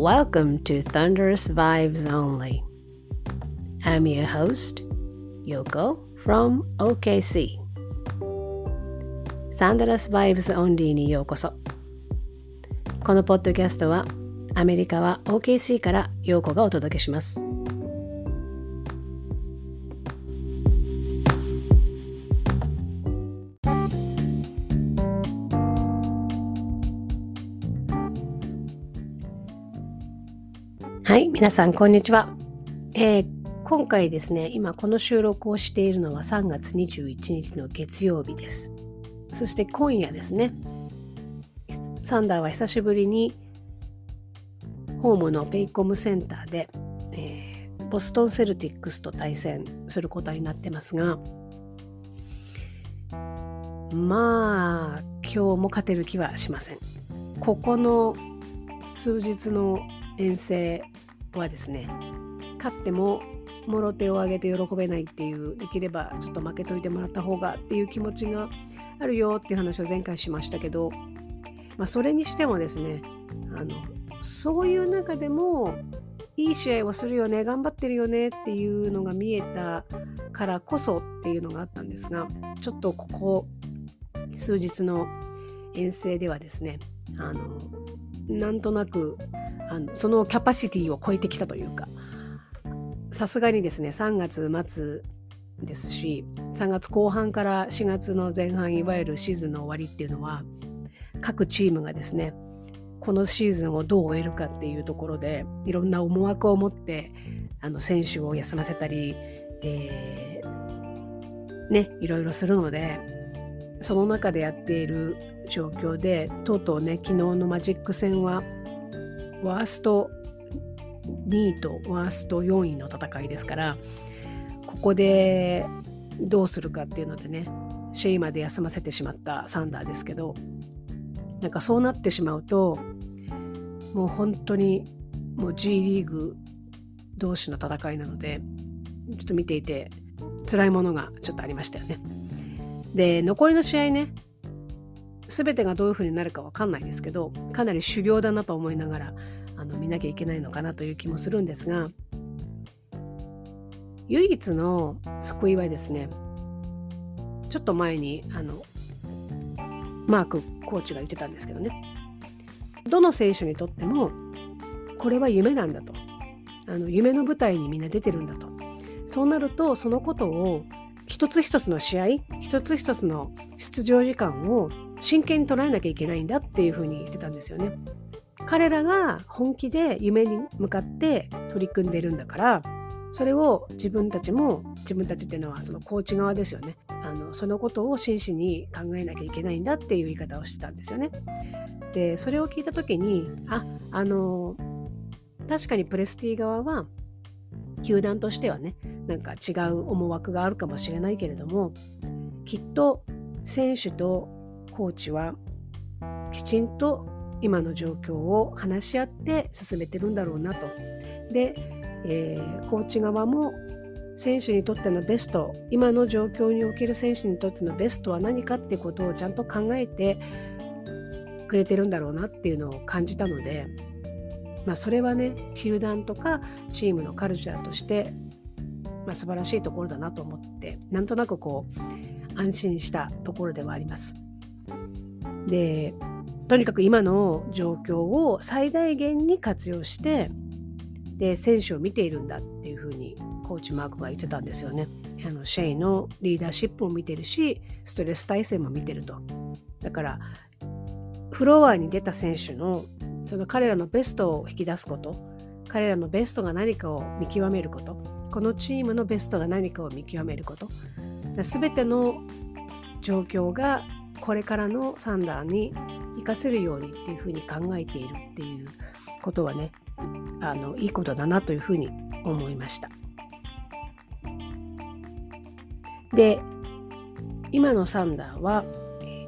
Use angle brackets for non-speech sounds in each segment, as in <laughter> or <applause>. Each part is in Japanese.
Welcome to Thunderous Vibes Only. I'm your host, Yoko from OKC. Thunderous Vibes Only にようこそ。このポッドキャストはアメリカは OKC からようこがお届けします。皆さん、こんにちは。えー、今回ですね、今この収録をしているのは3月21日の月曜日です。そして今夜ですね、サンダーは久しぶりにホームのペイコムセンターで、えー、ボストン・セルティックスと対戦することになってますが、まあ、今日も勝てる気はしません。ここの数日の遠征はですね勝ってももろ手を挙げて喜べないっていうできればちょっと負けといてもらった方がっていう気持ちがあるよっていう話を前回しましたけど、まあ、それにしてもですねあのそういう中でもいい試合をするよね頑張ってるよねっていうのが見えたからこそっていうのがあったんですがちょっとここ数日の遠征ではですねあのなんとなくあのそのキャパシティを超えてきたというか。さすがにですね3月末ですし3月後半から4月の前半いわゆるシーズンの終わりっていうのは各チームがですねこのシーズンをどう終えるかっていうところでいろんな思惑を持ってあの選手を休ませたり、えー、ねいろいろするのでその中でやっている状況でとうとうね昨日のマジック戦はワースト2位とワースト4位の戦いですからここでどうするかっていうのでねシェイまで休ませてしまったサンダーですけどなんかそうなってしまうともう本当にもう G リーグ同士の戦いなのでちょっと見ていて辛いものがちょっとありましたよね。で残りの試合ね全てがどういうふうになるか分かんないですけどかなり修行だなと思いながらあの見なきゃいけないのかなという気もするんですが唯一の救いはですねちょっと前にあのマークコーチが言ってたんですけどね。どの選手にとってもこれは夢なんだと。あの夢の舞台にみんな出てるんだと。そうなるとそのことを一つ一つの試合一つ一つの出場時間を真剣に捉えなきゃいけないんだっていうふうに言ってたんですよね。彼らが本気で夢に向かって取り組んでるんだからそれを自分たちも自分たちっていうのはそのコーチ側ですよねあのそのことを真摯に考えなきゃいけないんだっていう言い方をしてたんですよね。でそれを聞いた時にああの確かにプレスティ側は球団としてはねなんか違う思惑があるかもしれないけれどもきっと選手とコーチはきちんと今の状況を話し合って進めてるんだろうなと。で、えー、コーチ側も選手にとってのベスト今の状況における選手にとってのベストは何かってことをちゃんと考えてくれてるんだろうなっていうのを感じたので、まあ、それはね球団とかチームのカルチャーとして、まあ、素晴らしいところだなと思ってなんとなくこう安心したところではあります。でとにかく今の状況を最大限に活用してで選手を見ているんだっていうふうにコーチマークが言ってたんですよね。あのシェイのリーダーシップも見てるしストレス耐性も見てると。だからフロアに出た選手のその彼らのベストを引き出すこと。彼らのベストが何かを見極めること。このチームのベストが何かを見極めること。全ての状況がこれからのサンダーに活かせるようにっていうふうに考えているっていうことはねあのいいことだなというふうに思いました。で今のサンダーは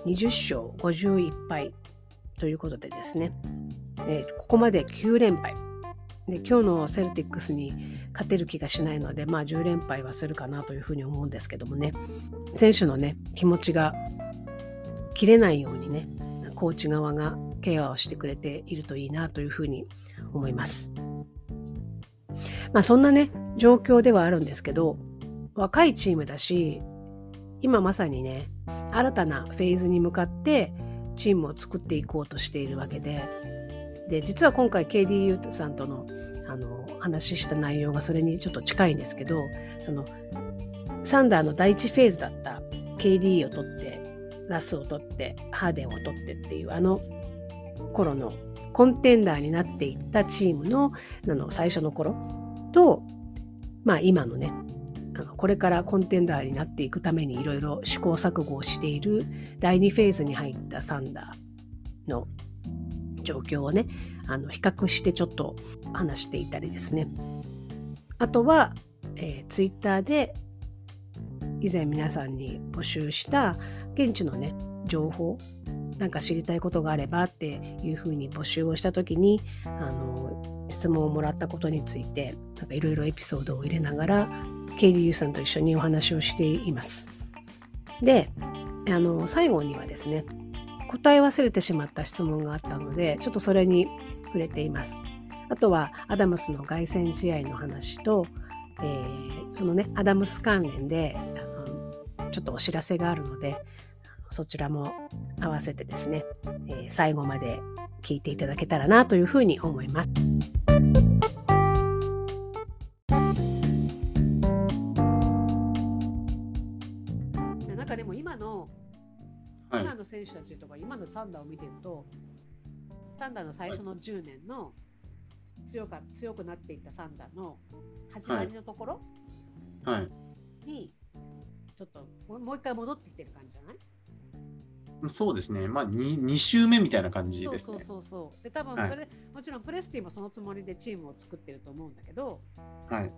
20勝51敗ということでですね、えここまで9連敗で今日のセルティックスに勝てる気がしないので、まあ、10連敗はするかなというふうに思うんですけどもね選手のね気持ちが切れないようにねコーチ側がケアをしてくれているといいなというふうに思います。まあそんなね、状況ではあるんですけど、若いチームだし、今まさにね、新たなフェーズに向かってチームを作っていこうとしているわけで、で、実は今回 KDU さんとのあの話した内容がそれにちょっと近いんですけど、そのサンダーの第一フェーズだった KD を取って、ラスを取って、ハーデンを取ってっていうあの頃のコンテンダーになっていったチームのあの最初の頃と、まあ今のね、あのこれからコンテンダーになっていくためにいろいろ試行錯誤をしている第2フェーズに入ったサンダーの状況をねあの比較してちょっと話していたりですねあとは、えー、ツイッターで以前皆さんに募集した現地のね情報なんか知りたいことがあればっていうふうに募集をした時にあの質問をもらったことについていろいろエピソードを入れながら KDU さんと一緒にお話をしています。であの最後にはですね答え忘れてしまった質問があったのでちょっとそれに触れています。あとはアダムスの凱旋試合の話と、えー、そのねアダムス関連であのちょっとお知らせがあるのでそちらも合わせてですね、えー、最後まで聞いていただけたらなというふうに思います。選手たちとか今のサンダーを見てるとサンダーの最初の10年の強か強くなっていったサンダーの始まりのところにちょっともう一回戻ってきてる感じじゃない？そうですね、まあ2、2週目みたいな感じですね。そうそうそうで、多分それ、はい、もちろんプレスティもそのつもりでチームを作ってると思うんだけど、はい、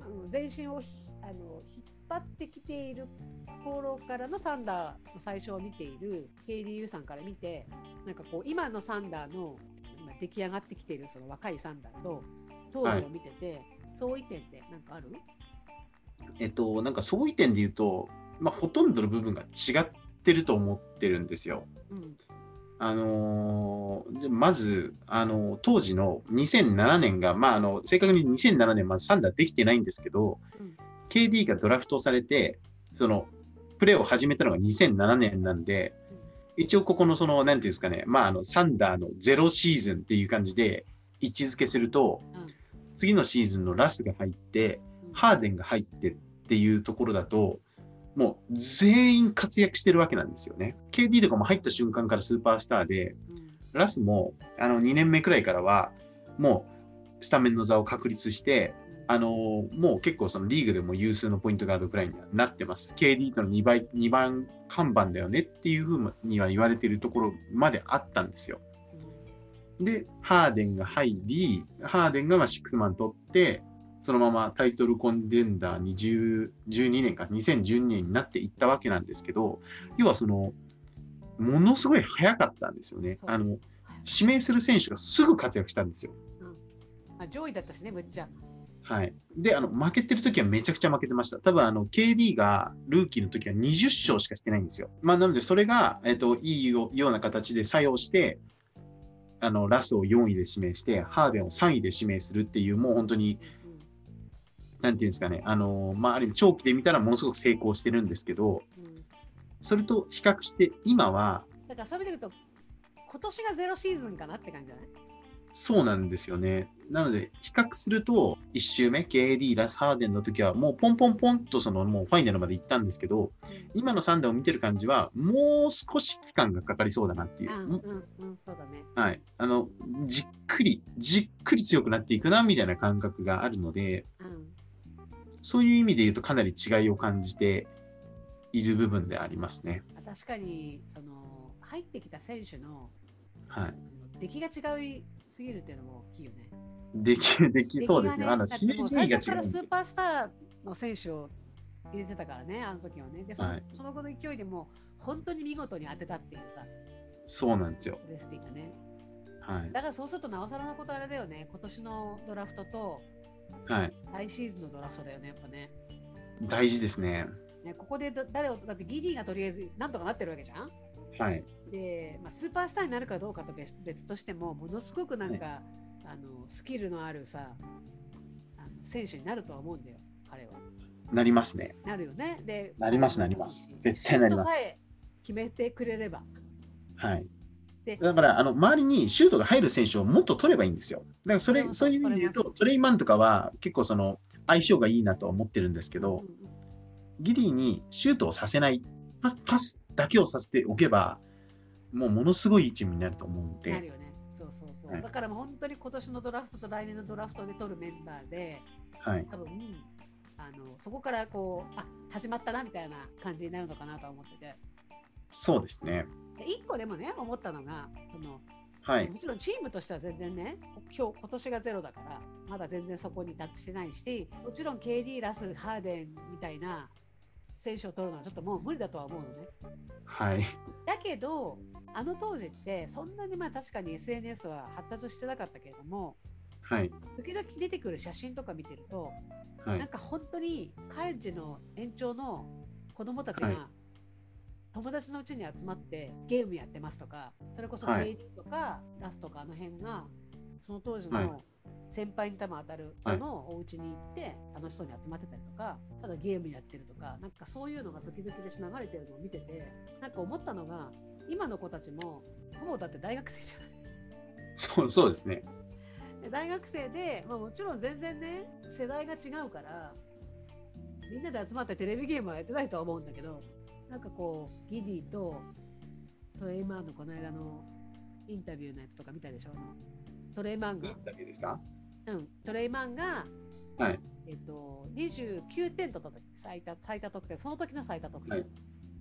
あの全身をあの張ってきている頃からのサンダーの最初を見ている KDU さんから見て、なんかこう、今のサンダーの出来上がってきているその若いサンダーと当時を見てて、はい、相違点って何かある？えっと、なんか相違点で言うと、まあ、ほとんどの部分が違っってると思ってるんですよ。うん、あのー、まず、あのー、当時の2007年が、まあ、あの正確に2007年まず3打できてないんですけど、うん、KD がドラフトされてそのプレーを始めたのが2007年なんで、うん、一応ここのその何ていうんですかね、まあ、あのサンダーのゼロシーズンっていう感じで位置づけすると、次のシーズンのラスが入って、ハーデンが入ってっていうところだともう全員活躍してるわけなんですよね。KD とかも入った瞬間からスーパースターで、ラスもあの2年目くらいからは、もうスタメンの座を確立して、あのもう結構そのリーグでも有数のポイントガードくらいにはなってます。KD との2倍、2番看板だよねっていうふうには言われてるところまであったんですよ。で、ハーデンが入り、ハーデンがまあシックスマン取って、そのままタイトルコンデンダーに12年か、2012年になっていったわけなんですけど、要はその、ものすごい早かったんですよね。あの、指名する選手がすぐ活躍したんですよ。うんまあ、上位だったしね、むっちゃ。はい。で、あの、負けてる時はめちゃくちゃ負けてました。多分、あの、KD がルーキーの時は20勝しかしてないんですよ。まあ、なので、それが、え、ー、と、いいような形で作用して、あの、ラスを4位で指名して、ハーデンを3位で指名するっていう、もう本当に、なんていうんですかね、あのまあ、ある意味長期で見たらものすごく成功してるんですけど、それと比較して今は。だからそういう意味で言うと、今年がゼロシーズンかなって感じじゃない？そうなんですよね。なので、比較すると、1周目、KD、ラス・ハーデンの時は、もうポンポンポンとそのもうファイナルまで行ったんですけど、うん、今の3打を見てる感じは、もう少し期間がかかりそうだなっていう。うんうんうん、そうだね。はい。あの、じっくり、じっくり強くなっていくな、みたいな感覚があるので、うんそういう意味で言うとかなり違いを感じている部分でありますね。確かにその入ってきた選手の、はい、出来が違いすぎるっていうのも大きいよね。できできそうですね。ねあの最初からスーパースターの選手を入れてたからね、あの時はね。でそのはい、その後の勢いでも本当に見事に当てたっていうさ。そうなんですよ。レスティがね。はい、だからそうするとなおさらのことあれだよね。今年のドラフトとはい。来シーズンのドラフトだよね、やっぱね。大事ですね。ねここで誰を、だってギディがとりあえずなんとかなってるわけじゃんはい。で、まあ、スーパースターになるかどうかと別別としてもものすごくなんか、はい、あのスキルのあるさあの選手になるとは思うんだよ彼は。なりますね。なるよね。でなりますなります。絶対なります。さえ決めてくれれば。はい。だからあの周りにシュートが入る選手をもっと取ればいいんですよ。だからそれそういう意味で言うとトレイマンとかは結構その相性がいいなと思ってるんですけど、うんうん、ギリーにシュートをさせないパパスだけをさせておけばもうものすごい位置になると思うんで。なるよね。そうそうそう。はい、だからもう本当に今年のドラフトと来年のドラフトで取るメンバーで、はい、多分あのそこからこうあ始まったなみたいな感じになるのかなと思ってて。そうですね。一個でもね思ったのがその、はい、もちろんチームとしては全然ね今日今年がゼロだからまだ全然そこに達してないしもちろん KD ラスハーデンみたいな選手を取るのはちょっともう無理だとは思うのね。はい、だけどあの当時ってそんなにまあ確かに SNS は発達してなかったけれども、はい、時々出てくる写真とか見てると、はい、なんか本当にカレッジの延長の子供たちが、友達のうちに集まってゲームやってますとかそれこそ KD とかラスとかあの辺がその当時の先輩に多分当たる人のお家に行って楽しそうに集まってたりとかただゲームやってるとかなんかそういうのが時々でし流れてるのを見ててなんか思ったのが今の子たちもほぼだって大学生じゃない。そうそうですね。大学生で、まあ、もちろん全然ね世代が違うからみんなで集まってテレビゲームはやってないとは思うんだけどなんかこうギディとトレイマンのこの間のインタビューのやつとか見たでしょ？トレイマンが。インタビューですか？うん、トレイマンが、はい、えっと、29点取った時最多最多得点、その時の最多得点。はい。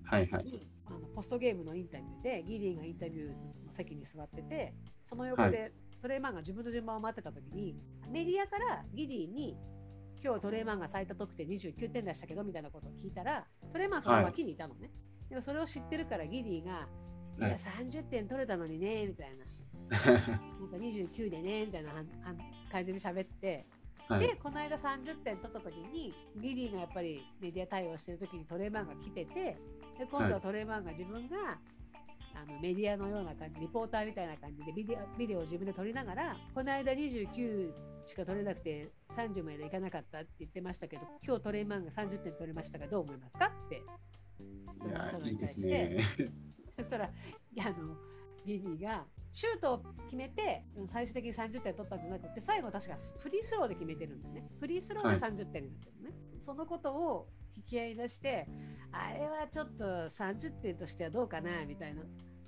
はいはい、あのポストゲームのインタビューでギディがインタビューの席に座っててその横でトレイマンが自分の順番を待ってた時に、メディアからギディに今日トレイマンが最多得点29点出したけどみたいなことを聞いたらトレイマンその脇にいたのね、はい、でもそれを知ってるからギディが「い。や30点取れたのにね」みたいななんか29でねみたいな感じで喋って、はい、でこの間30点取った時にギディがやっぱりメディア対応してる時にトレイマンが来ててで今度はトレイマンが自分があのメディアのような感じリポーターみたいな感じでビデオビデオを自分で撮りながらこの間29しか取れなくて30までいかなかったって言ってましたけど今日トレイマンが30点取れましたがどう思いますかって質問したのに対して、そしたらあのギニーがシュートを決めて最終的に30点取ったんじゃなくて最後確かフリースローで決めてるんだね。フリースローで30点になってるね、はい、そのことを引き合い出してあれはちょっと30点としてはどうかなみたいな。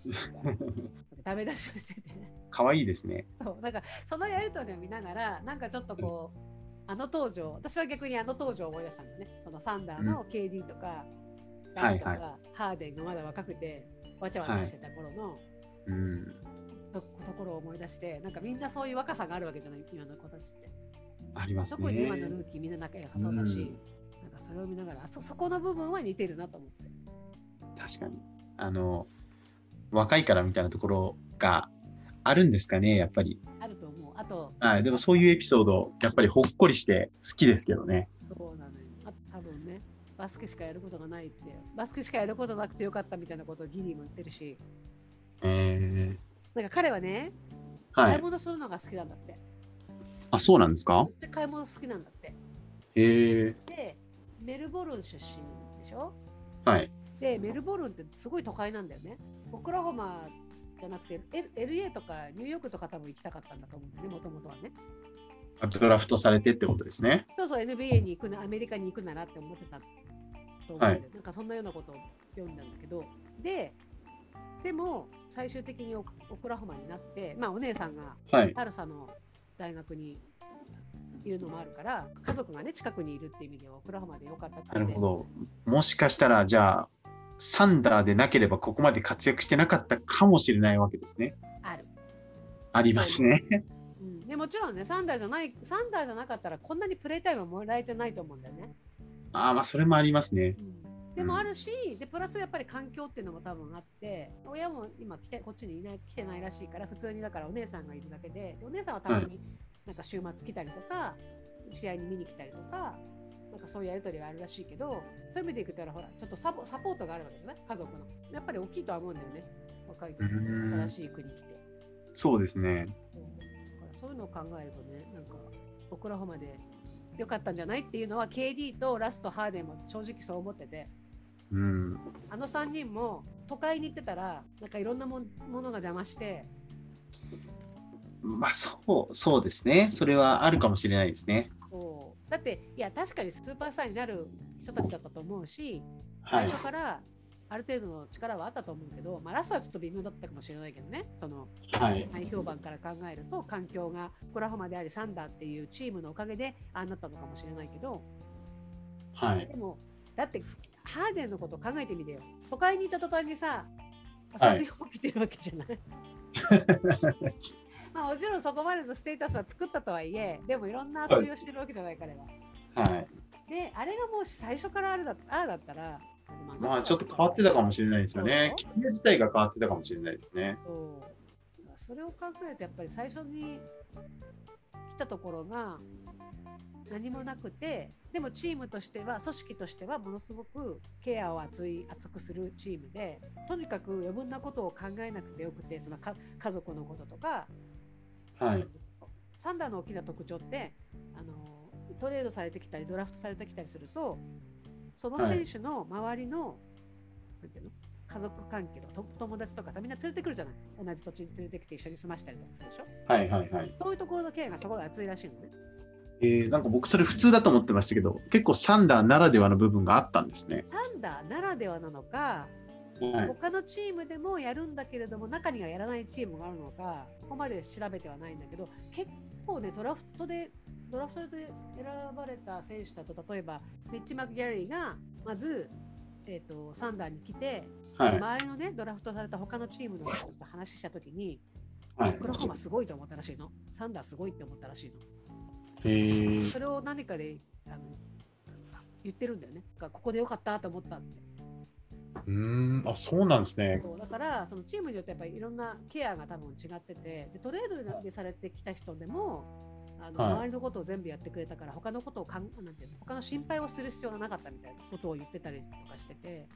<laughs> ダメ出しをしてて。可愛いですね。そう、なんかそのやりとりを見ながら、なんかちょっとこう、あの登場、私は逆にあの登場を思い出したんだね。そのサンダーの KD とか、うん、ガスとか、はいはい、ハーデンがまだ若くて、わちゃわちゃしてた頃の、はい、うんと、ところを思い出して、なんかみんなそういう若さがあるわけじゃない、今の子たちって。ありますね。特に今のルーキーみんな仲良さそうだし、うん、なんかそれを見ながらそ、そこの部分は似てるなと思って。確かに。あの、若いからみたいなところがあるんですかね、やっぱり。あると思う。あと、はい、でもそういうエピソード、やっぱりほっこりして好きですけどね。そうなのよ。あ多分ね、バスケしかやることがないって、バスケしかやることなくてよかったみたいなことをギリーも言ってるし。えー、なんか彼はね、はい、買い物するのが好きなんだって。あ、そうなんですか？めっちゃ買い物好きなんだって。へえで、メルボルン出身でしょ？はい。で、メルボルンってすごい都会なんだよね。オクラホマじゃなくて、L、LA とかニューヨークとか多分行きたかったんだと思うんだよね、もともとはね。ドラフトされてってことですね。そうそう、NBA に行くな、アメリカに行くならって思ってたと思うんで、はい、なんかそんなようなことを読んだんだけど、で、でも最終的にオクラホマになって、まあ、お姉さんがタルサの大学にいるのもあるから、はい、家族がね近くにいるっていう意味ではオクラホマでよかったなるほどもしかしたらじゃあサンダーでなければここまで活躍してなかったかもしれないわけですね。ある。ありますね。うん、でもちろんね、サンダーじゃない、サンダーじゃなかったらこんなにプレイタイムもらえてないと思うんだよね。ああ、まあそれもありますね。うん、でもあるし、うん、でプラスやっぱり環境っていうのも多分あって親も今来てこっちにいない来てないらしいから普通にだからお姉さんがいるだけでお姉さんはたまになんか週末来たりとか、試合に見に来たりとかなんかそういうやり取りがあるらしいけどそういう意味でいくとほらちょっとサポサポートがあるわけじゃない？家族の。やっぱり大きいとは思うんだよね若い時新しい国来て。そうですね。そういうのを考えるとね、なんか、オクラホマで良かったんじゃない？っていうのは、KD とラスト、ハーデンも正直そう思ってて、うん、あの3人も都会に行ってたら、なんかいろんなものが邪魔して、まあそうそうですね、それはあるかもしれないですね。そう。だって、いや、確かにスーパースターになる人たちだったと思うし、最初からある程度の力はあったと思うけど、まあ、ラストはちょっと微妙だったかもしれないけどね、その、はい、評判から考えると、環境がコラホマであり、サンダーっていうチームのおかげでああなったのかもしれないけど、はい、でも、だって、ハーデンのことを考えてみてよ。都会にいた途端にさ、遊びを起きてるわけじゃない、は <laughs> いまあもちろんそこまでのステータスは作ったとはいえ、でもいろんな遊びをしてるわけじゃない彼は。はい。で、あれがもし最初からあるだああだったら、まあちょっと変わってたかもしれないですよね。キャリア自体が変わってたかもしれないですね。そうそれを考えるとやっぱり最初に来たところが何もなくてでもチームとしては組織としてはものすごくケアを熱い熱くするチームでとにかく余分なことを考えなくてよくてその家族のこととか、はい、サンダーの大きな特徴ってあのトレードされてきたりドラフトされてきたりするとその選手の周りの、はい、なんていうの？家族関係と友達とかさみんな連れてくるじゃない。同じ土地に連れてきて一緒に住ましたりとかするでしょ？はいはいはい。そういうところのケアがすごい熱いらしいのねえー、なんか僕それ普通だと思ってましたけど結構サンダーならではの部分があったんですね。サンダーならではなのか、はい、他のチームでもやるんだけれども中にはやらないチームがあるのかここまで調べてはないんだけど結構ねドラフトでドラフトで選ばれた選手だと例えばミッチ・マクギャリーがまず、えーと、サンダーに来て、はい、周りのねドラフトされた他のチームの人と話したときに、はい、クロホマすごいと思ったらしいの。サンダーすごいって思ったらしいのへそれを何かであの言ってるんだよね。ここでよかったと思ったって。うん。あそうなんですね。だからそのチームによってやっぱりいろんなケアが多分違っててでトレードでされてきた人でもあの、はい、周りのことを全部やってくれたから他のことをかんなんていうの他の心配をする必要がなかったみたいなことを言ってたりとかしてて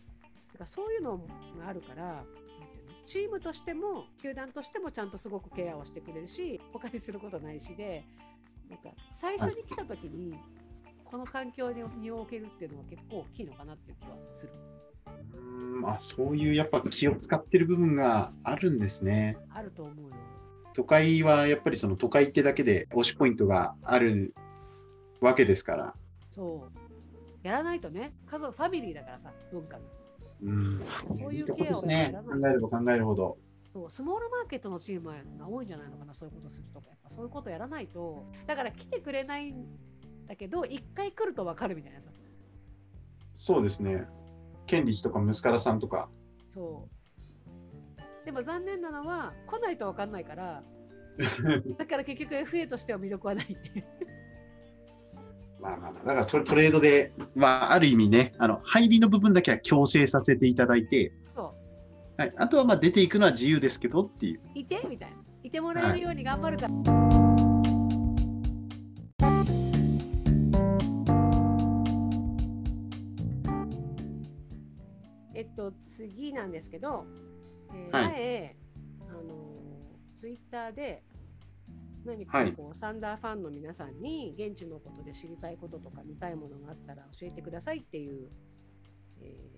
だからそういうのがあるからなんていうのチームとしても球団としてもちゃんとすごくケアをしてくれるし他にすることないしでなんか最初に来た時に、この環境に身を置けるっていうのは結構大きいのかなっていう気はする。うんあそういうやっぱ気を使ってる部分があるんですね。あると思うよ。都会はやっぱりその都会ってだけで推しポイントがあるわけですから。そう。やらないとね、家族、ファミリーだからさ、文化が。うん。そういうケアですね。考えれば考えるほど。そうスモールマーケットのチームが多いんじゃないのかな、そういうことするとか、やっぱそういうことやらないと、だから来てくれないんだけど、一回来ると分かるみたいなさ。そうですね。ケンリチとかムスカラさんとか。そう。でも残念なのは来ないと分かんないから <laughs> だから結局 FA としては魅力はないっていうまあまあまあ、だからトトレードで、まあ、ある意味ね、あの入りの部分だけは強制させていただいて、はい、あとはまあ出ていくのは自由ですけどっていう。いてみたいな。いてもらえるように頑張るから。はいえっと、次なんですけど、えー、はい、前、あのツイッターで何かこう、はい、サンダーファンの皆さんに現地のことで知りたいこととか見たいものがあったら教えてくださいっていう、えー、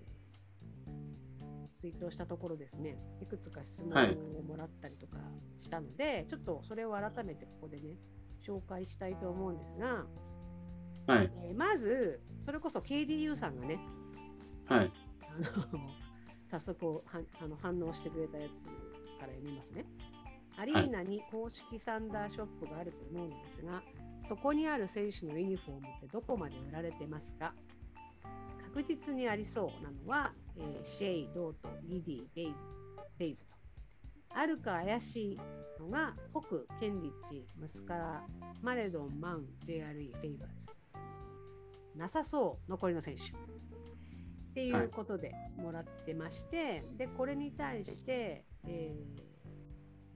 ツイートをしたところですね。いくつか質問をもらったりとかしたので、はい、ちょっとそれを改めてここでね紹介したいと思うんですが、はい。えー、まずそれこそ KDU さんがね、はい、あの <laughs> 早速はあの反応してくれたやつから読みますね。アリーナに公式サンダーショップがあると思うんですが、そこにある選手のユニフォームってどこまで売られてますか？確実にありそうなのは、えー、シェイ、ドート、ギディ、ベイベイズと。あるか怪しいのが、ホク、ケンリッチ、ムスカラ、マレドン、マン、JRE、フェイバーズ。なさそう、残りの選手。っていうことでもらってまして、はい、でこれに対して、え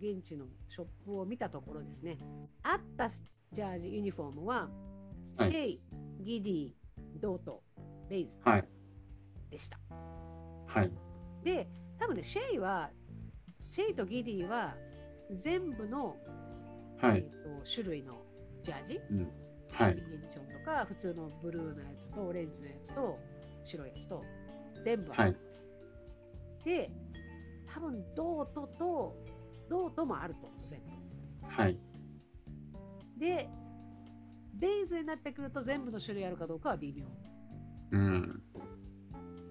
ー、現地のショップを見たところですねあったジャージユニフォームは、はい、シェイ、ギディ、ドート、ベイズでした。はい、で多分ねシェイはチェイとギディは全部の、はい。えーと種類のジャージ、うん。はい。ユニフォームとか普通のブルーのやつとオレンジのやつと白いやつと全部あるんです、で多分ドートとドートもあると思う全部はい。でベイズになってくると全部の種類あるかどうかは微妙うん。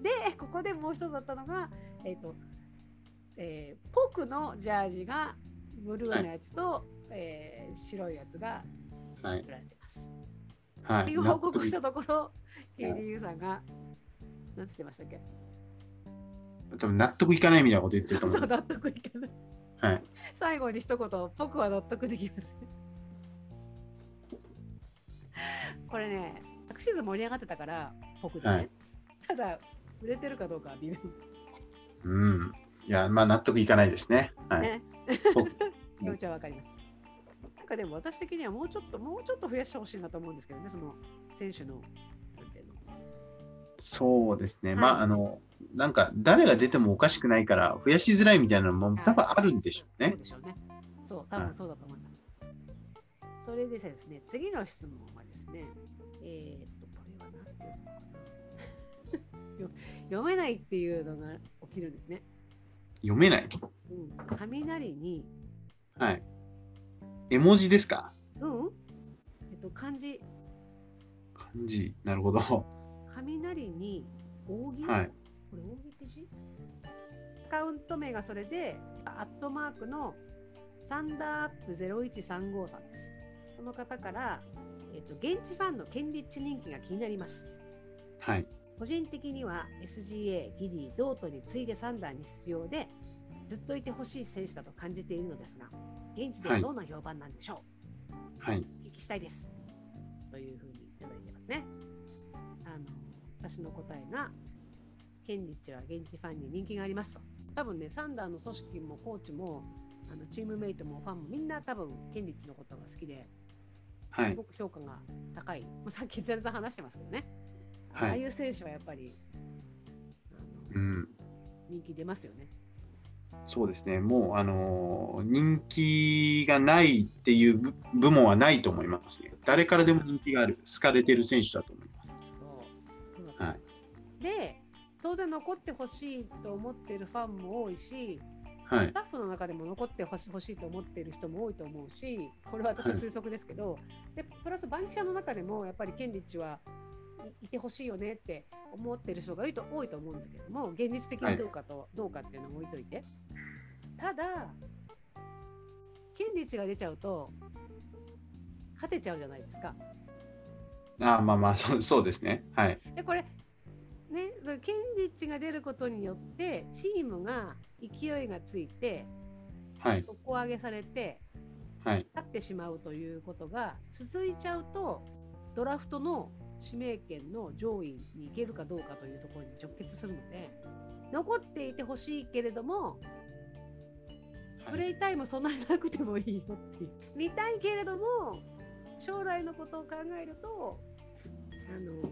でここでもう一つあったのがえっ、と、えーポクのジャージがブルーのやつと、えー白いやつがはい。売られてます。はい。いう報告したところ、KDU さんが、なんつってましたっけ？多分納得いかないみたいなこと言ってると思そう、<laughs> う。納得いかない。はい。最後に一言、僕は納得できません。これね、昨シーズン盛り上がってたから、僕でね。はいただ、売れてるかどうかは微妙。うん。いや、まあ納得いかないですね。はい。<laughs> 気持ちはわかります。なんかでも私的にはもうちょっと、もうちょっと増やしてほしいなと思うんですけどね、その選手の。そうですね。はいまあ、あの、なんか誰が出てもおかしくないから、増やしづらいみたいなのも多分あるんでしょうねそう。でしょうね。そう、多はい分そうだと思います。それでですね、次の質問はですね、えーっと、これは何て読むのかなよ読めないっていうのが起きるんですね。読めない？うん、雷に、はい。絵文字ですか？うんえっと、漢字、漢字。なるほど。は雷に扇、い。これ扇って字？アカウント名がそれで、アットマークのサンダーアップ0135さんです。その方から、えっと、現地ファンのケンリッチ人気が気になります。はい。個人的には SGA、ギディ、ドートに次いでサンダーに必要で、ずっといてほしい選手だと感じているのですが、現地ではどんな評判なんでしょはい。聞きしたいです。というふうにいただいてますね。あの私の答えが、ケンリッチは現地ファンに人気がありますと。多分ね、サンダーの組織もコーチも、あのチームメイトもファンもみんな多分ケンリッチのことが好きで、はい。すごく評価が高い。もうさっき全然話してますけどね。はいああいう選手はやっぱりうん。人気出ますよね。そうですね。もう、あのー人気がないっていう部部門はないと思いますね。誰からでも人気がある、好かれてる選手だと思います。そうはいで、当然残ってほしいと思っているファンも多いし、はいス。タッフの中でも残ってほしいと思っている人も多いと思うし、これは私の推測ですけど、でプラスバンキシャの中でもやっぱりケンリッチはいいてほしいよねって思ってる人が多いと多いと思うんだけども、現実的にどうかと、どうかっていうのを置いといて。ただ、ケンリッチが出ちゃうと、勝てちゃうじゃないですか。あーまあまあそう、そうですね。はい。でこれねケンリッチが出ることによってチームが勢いがついてはい。底上げされてはい。勝ってしまうということが続いちゃうとドラフトの指名権の上位に行けるかどうかというところに直結するので残っていてほしいけれどもプレイタイムそんなになくてもいいよっていう見たいけれども将来のことを考えるとあの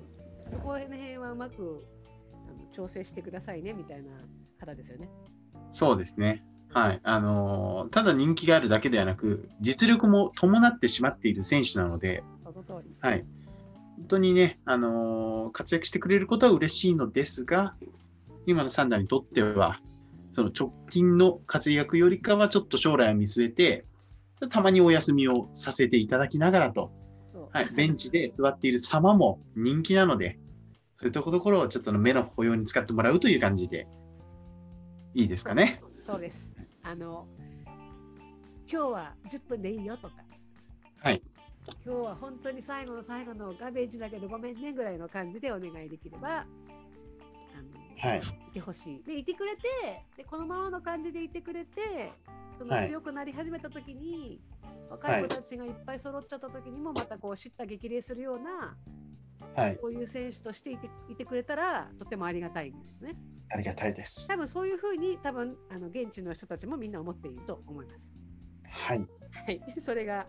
そこら辺はうまくあの調整してくださいねみたいな方ですよね。そうですね。はい。あのーただ人気があるだけではなく、実力も伴ってしまっている選手なので、その通り。はい。本当にね、あのー活躍してくれることは嬉しいのですが、今のサンダーにとっては、その直近の活躍よりかはちょっと将来を見据えて、たまにお休みをさせていただきながらと、はい、ベンチで座っている様も人気なので、そういうところをちょっとの目の保養に使ってもらうという感じで、いいですかね？そうそうです。あの今日は10分でいいよとか、はい。今日は本当に最後の最後のガベージだけどごめんねぐらいの感じでお願いできれば、あのはい。いてほしい。で、いてくれて、でこのままの感じでいてくれて、そのはい強くなり始めたときに、若い子たちがいっぱい揃っちゃったときにも、またこう、叱咤激励するような、はい。そういう選手としていていてくれたら、とてもありがたいですね。ありがたいです。多分そういうふうに、多分あの現地の人たちもみんな思っていると思います。はい。はい、<laughs> それが、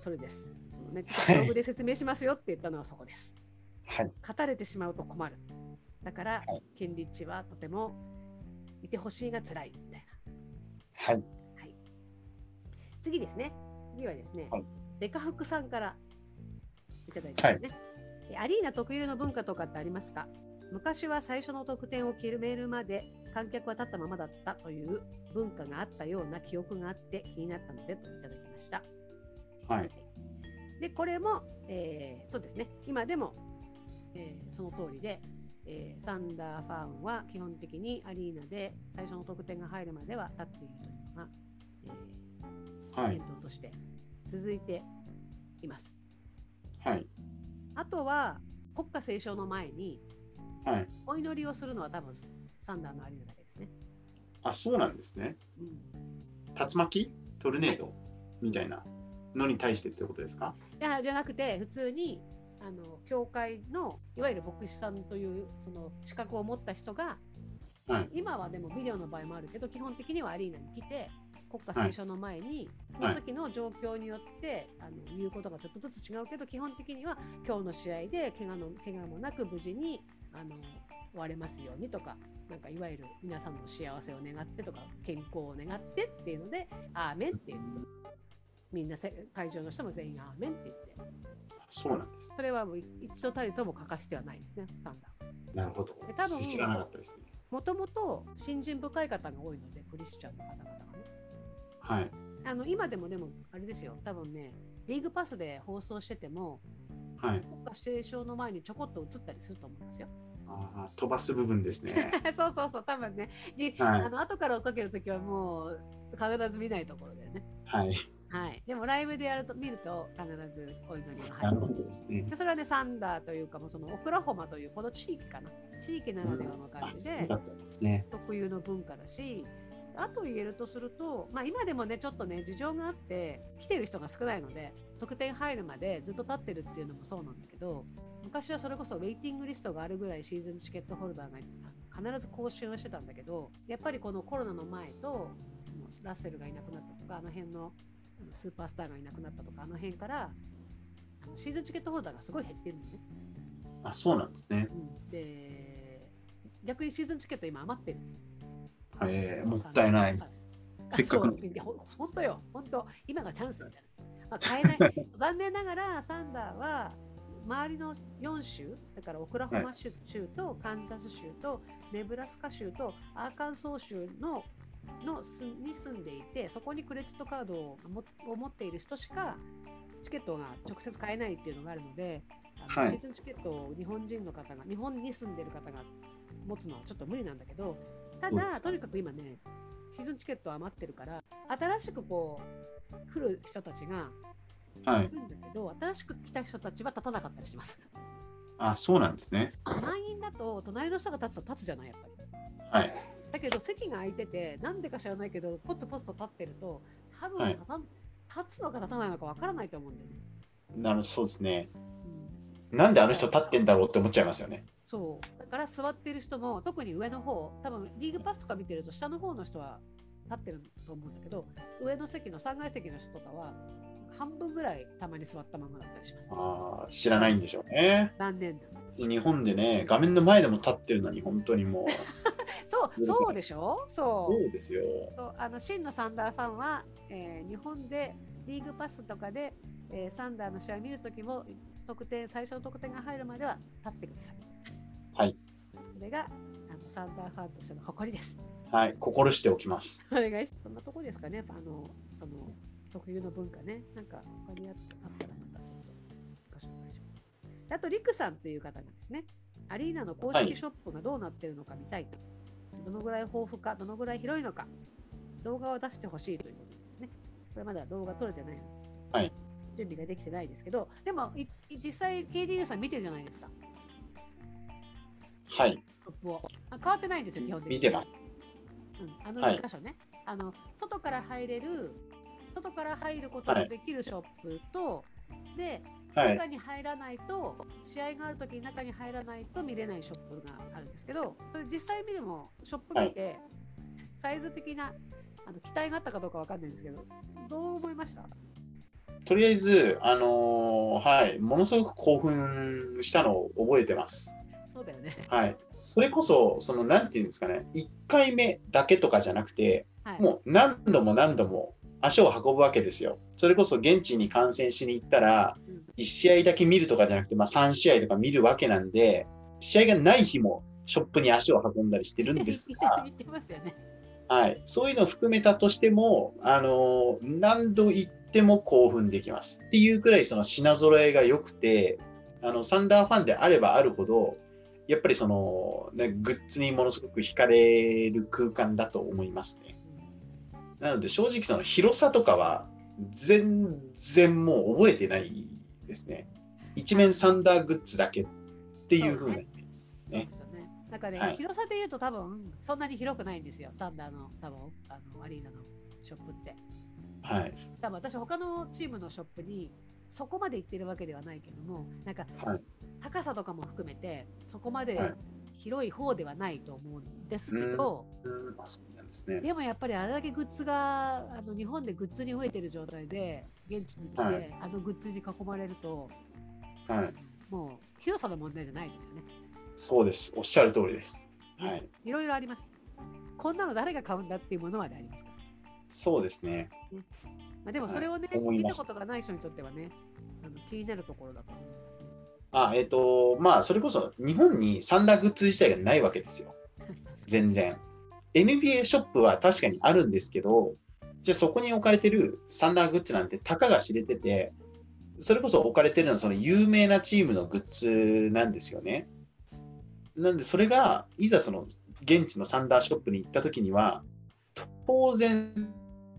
それです。そのね、ちょっとはいブログで説明しますよって言ったのはそこです。はい。勝たれてしまうと困る。だから、はいケンリッチはとてもいてほしいが辛いみたいはい。はい、次ですね。次はですね、はい、デカフクさんからいただいてますね、はい、アリーナ特有の文化とかってありますか？昔は最初の得点を決めるまで観客は立ったままだったという文化があったような記憶があって気になったのでといただきました。はい。で、これも、えー、そうですね、今でも、えー、その通りで、えー、サンダーファンは基本的にアリーナで最初の得点が入るまでは立っているというのが、えー、はい、伝統として続いています。はい。あとは国歌斉唱の前に、はい、お祈りをするのは多分サンダーのアリーナだけですね。あ、そうなんですね。うん、竜巻？トルネード、みたいなのに対してってことですか？いやじゃなくて普通にあの教会のいわゆる牧師さんというその資格を持った人が、はい、今はでもビデオの場合もあるけど基本的にはアリーナに来て国家斉唱の前に、その時の状況によって、あの言うことがちょっとずつ違うけど基本的には今日の試合で怪我の怪我もなく無事にあの終われますようにとかなんかいわゆる皆さんの幸せを願ってとか健康を願ってっていうので「アーメン」って言ってみんな会場の人も全員「アーメン」って言って。そうなんです、それはもう一度たりとも欠かしてはないですねサンダーなるほど。多分知らなかったですね。もともと信心深い方が多いのでクリスチャンの方々がね。はい、あの今でもでもあれですよ。多分ねリーグパスで放送してても、はい、国家指定証の前にちょこっと映ったりすると思いますよ。あ飛ばす部分ですね。<laughs> そうそうそう、多分ね、はい、あの後から追っかけるときはもう必ず見ないところだよね。はい。はい、でもライブでやると見ると必ずお祈りが入る。ですね。それはね、サンダーというかもそのオクラホマというこの地域かな。地域ならではの感じで、うんね、特有の文化だし、あと言えるとすると、まあ、今でもねちょっとね事情があって来てる人が少ないので得点入るまでずっと立ってるっていうのもそうなんだけど昔はそれこそウェイティングリストがあるぐらいシーズンチケットホルダーが必ず更新をしてたんだけどやっぱりこのコロナの前とラッセルがいなくなったとかあの辺のスーパースターがいなくなったとかあの辺からあのシーズンチケットホルダーがすごい減ってるのね。あそうなんですね。うん、で逆にシーズンチケット今余ってる。えー、もったいない。せっかく。本当よ、本当、今がチャンスみたいな。まあ、買えない。<laughs> 残念ながら、サンダーは周りの4州、だからオクラホマ州とカンザス州とネブラスカ州とアーカンソー州ののすに住んでいて、そこにクレジットカードをを持っている人しかチケットが直接買えないっていうのがあるので、はい、シーズンチケットを日本人の方が、日本に住んでる方が持つのはちょっと無理なんだけど、ただ、とにかく今ね、シーズンチケット余ってるから、新しくこう、来る人たちがいるんだけど、はい、新しく来た人たちは立たなかったりします。あ、そうなんですね。満員だと、隣の人が立つと立つじゃない、やっぱり。はい。だけど、席が空いてて、なんでか知らないけど、ポツポツと立ってると、多分はい、立つのか立たないのかわからないと思うんだよね。なるそうですね。うん、なんであの人立ってんだろうって思っちゃいますよね。そうだから座ってる人も特に上の方多分リーグパスとか見てると下の方の人は立ってると思うんだけど上の席の3階席の人とかは半分ぐらいたまに座ったままだったりします。ああ知らないんでしょうね。残念だ。日本でね画面の前でも立ってるのに本当にもう。そうそうでしょ？そう。そうですよ。あの真のサンダーファンは、えー、日本でリーグパスとかで、えー、サンダーの試合を見るときも得点最初の得点が入るまでは立ってください。はい。それがあのサンダーファンとしての誇りです。はい、心しておきます。<laughs> お願いしそんなとこですかね？あのその特有の文化ね。なんか他にあったらまたご紹介します。あと、リクさんという方がですね、アリーナの公式ショップがどうなってるのか見たいと、はい、どのぐらい豊富か、どのぐらい広いのか、動画を出してほしいということですね。これまだ動画撮れてないので、はい、準備ができてないですけど、でも実際 KDU さん見てるじゃないですか。はい。トップを。あ変わってないんですよ、基本的に。見てます。うん、あの2箇所ね、はい、あの。外から入れる、外から入ることができるショップと、はい、で、中に入らないと、試合があるときに中に入らないと見れないショップがあるんですけど、それ実際見ても、ショップ見て、サイズ的なあの期待があったかどうかわかんないんですけど、どう思いました？とりあえず、あのー、はい、ものすごく興奮したのを覚えてます。そうだよね。はい。それこそ、その、なんていうんですかね、1回目だけとかじゃなくて、はい、もう何度も何度も足を運ぶわけですよ。それこそ現地に観戦しに行ったら、1試合だけ見るとかじゃなくて、まあ、3試合とか見るわけなんで、試合がない日もショップに足を運んだりしてるんですが、<laughs> はい、そういうのを含めたとしても、あの何度行っても興奮できます。っていうくらいその品揃えが良くて、あのサンダーファンであればあるほど、やっぱりその、ね、グッズにものすごく惹かれる空間だと思いますね。なので正直その広さとかは全然もう覚えてないですね。一面サンダーグッズだけっていうふうな、ね。ねなんかね、はい、広さで言うと多分そんなに広くないんですよ、サンダーの多分あのアリーナのショップって。はい。多分私他のチームのショップにそこまで行ってるわけではないけども、なんか、はい、高さとかも含めてそこまで広い方ではないと思うんですけど、ででもやっぱりあれだけグッズがあの日本でグッズに増えてる状態で現地に来て、はい、あのグッズに囲まれると、はい、もう広さの問題じゃないですよね。そうです。おっしゃる通りです。はい。いろいろあります。こんなの誰が買うんだっていうものまでありますから。そうですね。ねまあ、でもそれをね、はい、見たことがない人にとってはね、あの気になるところだと思いますね。あ、えっ、ー、と、まあ、それこそ日本にサンダーグッズ自体がないわけですよ。<laughs> 全然。NBA ショップは確かにあるんですけど、じゃあそこに置かれてるサンダーグッズなんてたかが知れてて、それこそ置かれてるのはその有名なチームのグッズなんですよね。なんでそれがいざその現地のサンダーショップに行った時には当然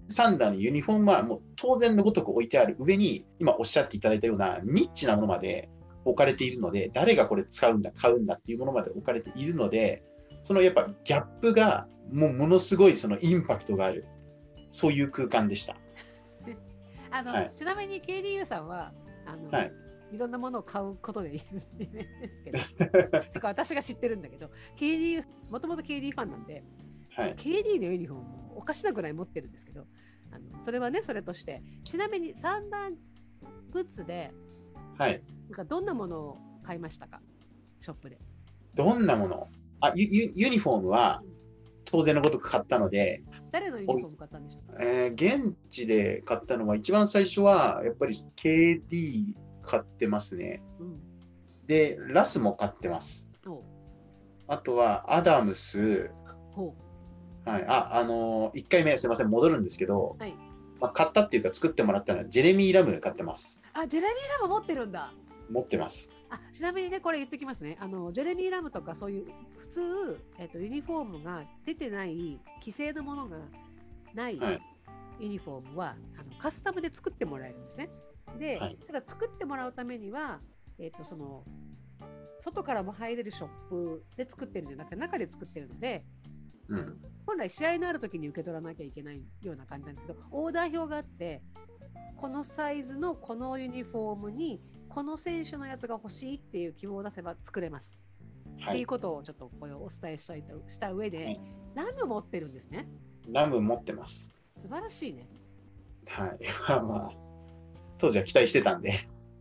サンダーのユニフォームはもう当然のごとく置いてある上に今おっしゃっていただいたようなニッチなものまで置かれているので誰がこれ使うんだ買うんだっていうものまで置かれているのでそのやっぱギャップがもうものすごいそのインパクトがある。そういう空間でした。<laughs> あの、はい、ちなみに KDU さんはあの、はい、いろんなものを買うことで有名ですけど <laughs> 私が知ってるんだけど KD もともと KD ファンなんで、はい、KD のユニフォームおかしなぐらい持ってるんですけどあのそれはねそれとしてちなみにサンダーグッズで、はい、なんかどんなものを買いましたか？ショップで。どんなもの？あユユニフォームは当然のごとく買ったので、誰のユニフォーム買ったんでしょうえー、現地で買ったのは、一番最初はやっぱり KD 買ってますね。うん、で、ラスも買ってます。あとはアダムス。はい、あ、あのー、1回目すみません、戻るんですけど、はい、まあ、買ったっていうか作ってもらったのはジェレミー・ラム買ってます。あ、ジェレミー・ラム持ってるんだ。持ってます。あちなみにね、これ言っておきますね。あのジェレミー・ラムとかそういう普通、えーと、ユニフォームが出てない、規制のものがないユニフォームは、はい、あのカスタムで作ってもらえるんですね。で、はい、ただ作ってもらうためには、えーと、その外からも入れるショップで作ってるんじゃなくて中で作ってるので、うん、本来試合のある時に受け取らなきゃいけないような感じなんですけどオーダー表があってこのサイズのこのユニフォームにこの選手のやつが欲しいっていう希望を出せば作れます。はい、っていうことをちょっとこれお伝えしたいとした上で、はい、ラム持ってるんですね。ラム持ってます。素晴らしいね。はい。まあ当時は期待してたんで。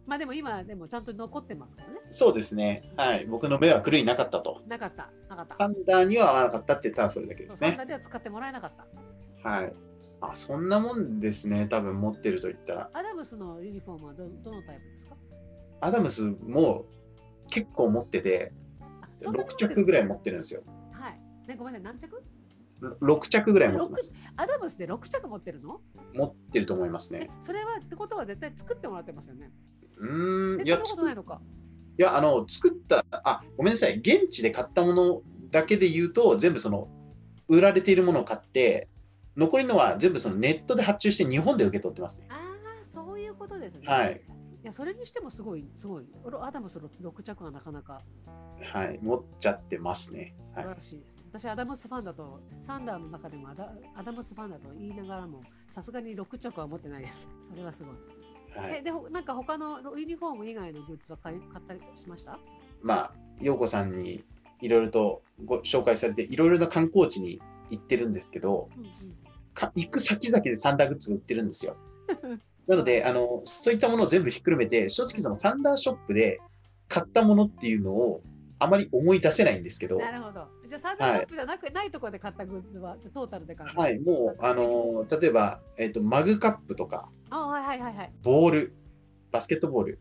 まあでも今でもちゃんと残ってますからね。そうですね。はい。僕の目は狂いなかったと。なかった。なかった。パンダには合わなかったって言ったらそれだけですね。パンダでは使ってもらえなかった。はい。あ、そんなもんですね。多分持ってると言ったら。アダムスのユニフォームはどどのタイプですか？アダムスも結構持ってて、6着ぐらい持ってるんですよ。はい。ね、ごめんね、何着？6着ぐらい持ってます。アダムスで6着持ってるの？持ってると思いますね。それはってことは絶対作ってもらってますよね。うん、いや、そんなことないのか。いや、あの、作った、あ、ごめんなさい、現地で買ったものだけで言うと、全部その、売られているものを買って、残りのは全部そのネットで発注して日本で受け取ってますね。ああ、そういうことですね。はい。いや、それにしてもすごい、すごい。アダムス6着はなかなか。はい、持っちゃってますね。素晴らしいです。私、アダムスファンだと、サンダーの中でもアダアダムスファンだと言いながらも、さすがに6着は持ってないです。<laughs> それはすごい。はい、えでなんか他のユニフォーム以外のグッズは買い買ったりしました？まあ、陽子さんにいろいろとご紹介されて、いろいろな観光地に行ってるんですけど、うんうん、か行く先々でサンダーグッズが売ってるんですよ。<laughs> なのであの、そういったものを全部ひっくるめて、正直そのサンダーショップで買ったものっていうのをあまり思い出せないんですけど。なるほど。じゃあ、サンダーショップじゃなく、はい、ないところで買ったグッズは、トータルで買うはい、もう、あのー、例えば、えっ、ー、と、マグカップとか、あはいはいはいはい。ボール、バスケットボール。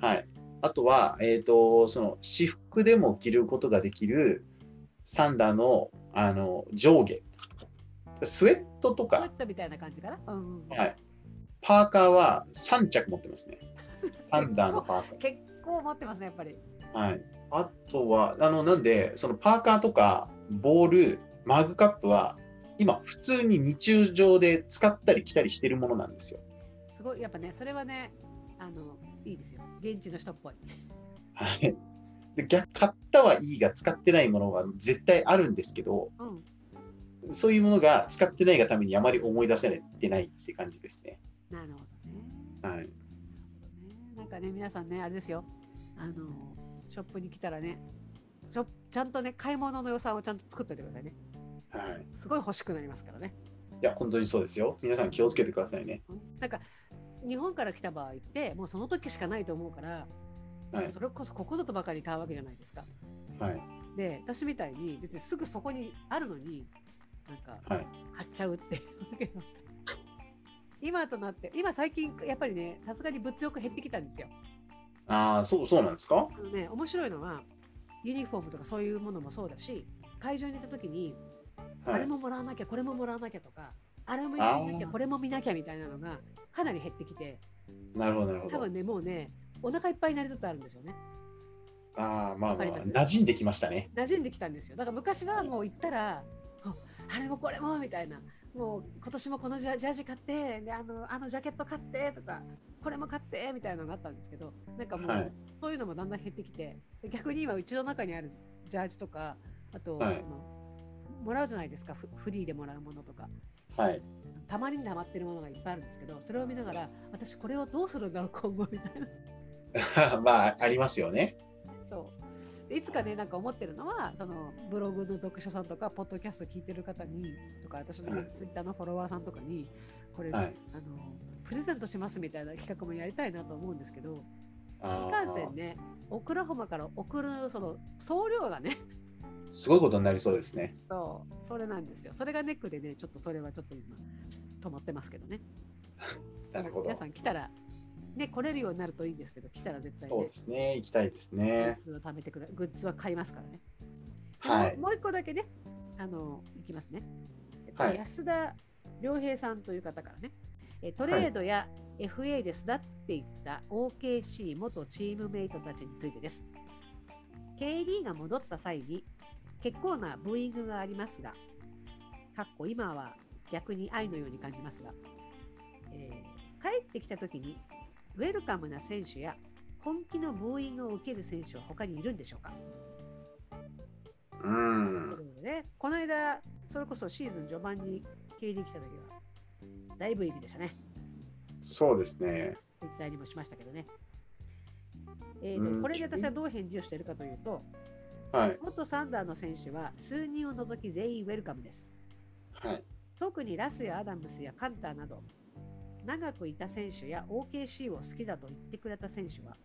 はい。あとは、えっ、ー、と、その、私服でも着ることができる、サンダーの、あの、上下。スウェットとか。スウェットみたいな感じかな？うん、うん、はい。パーカーは3着持ってますね。<laughs> サンダーのパーカー。結構持ってますね、やっぱり。はい。あとは、あの、なんで、そのパーカーとか、ボール、マグカップは、今、普通に日常で使ったり着たりしてるものなんですよ。すごい、やっぱね、それはね、あの、いいですよ。現地の人っぽい。はい。で逆買ったはいいが使ってないものは絶対あるんですけど、うん、そういうものが使ってないがためにあまり思い出せてないって感じですね。なるほどね。はい。なんかね、皆さんね、あれですよ。あの、ショップに来たらね、ちょちゃんとね、買い物の予算をちゃんと作っておいてくださいね。はい。すごい欲しくなりますからね。いや、本当にそうですよ。皆さん気をつけてくださいね。なんか、日本から来た場合って、もうその時しかないと思うから、はい、それこそここぞとばかり買うわけじゃないですか。はい。で、私みたいに別にすぐそこにあるのに、なんか、買っちゃうっていうわけの。今となって、今最近やっぱりね、さすがに物欲減ってきたんですよ。ああ、そう、そうなんですか？あのね、面白いのは、ユニフォームとかそういうものもそうだし、会場に行った時に、はい、あれももらわなきゃ、これももらわなきゃとか、あれも見なきゃ、これも見なきゃみたいなのが、かなり減ってきて、なるほど、なるほど。多分ね、もうね、お腹いっぱいになりつつあるんですよね。ああ、まあ、まあ、馴染んできましたね。馴染んできたんですよ。だから昔はもう行ったら、あれもこれもみたいな、もう今年もこのジャージ買ってであのあのジャケット買ってとかこれも買ってみたいなのがあったんですけどなんかもう、はい、そういうのもだんだん減ってきて逆に今うちの中にあるジャージとかあと、はい、そのもらうじゃないですかフリーでもらうものとか、はい、たまにたまってるものがいっぱいあるんですけどそれを見ながら私これをどうするんだろう今後みたいな。<laughs> まあありますよね。そういつかねなんか思ってるのはそのブログの読者さんとかポッドキャスト聞いてる方にとか私のツイッターのフォロワーさんとかにこれ、はい、あのプレゼントしますみたいな企画もやりたいなと思うんですけどいかんせんねオクラホマから送るその送料がねすごいことになりそうですね。そうそれなんですよ。それがネックでねちょっとそれはちょっと今止まってますけどね。<laughs> なるほど。皆さん来たらね、来れるようになるといいんですけど、来たら絶対、ね、そうですね、行きたいですね。グッズを貯めてくだグッズは買いますからね。はい、もう一個だけね、あの、いきますね。えっと、はい、安田良平さんという方からね、トレードや FA で巣立っていった OKC 元チームメイトたちについてです。KD が戻った際に結構なブーイングがありますが、かっこ今は逆に愛のように感じますが、えー、帰ってきた時にウェルカムな選手や本気のブーイングを受ける選手は他にいるんでしょうか？うん。ね、この間、それこそシーズン序盤に KD 来た時は、だいぶいいでしたね。そうですね。ツイッターにもしましたけどね。えーと、これで私はどう返事をしているかというと、はい、元サンダーの選手は数人を除き全員ウェルカムです。はい、特にラスやアダムスやカンターなど長くいた選手や OKC を好きだと言ってくれた選手は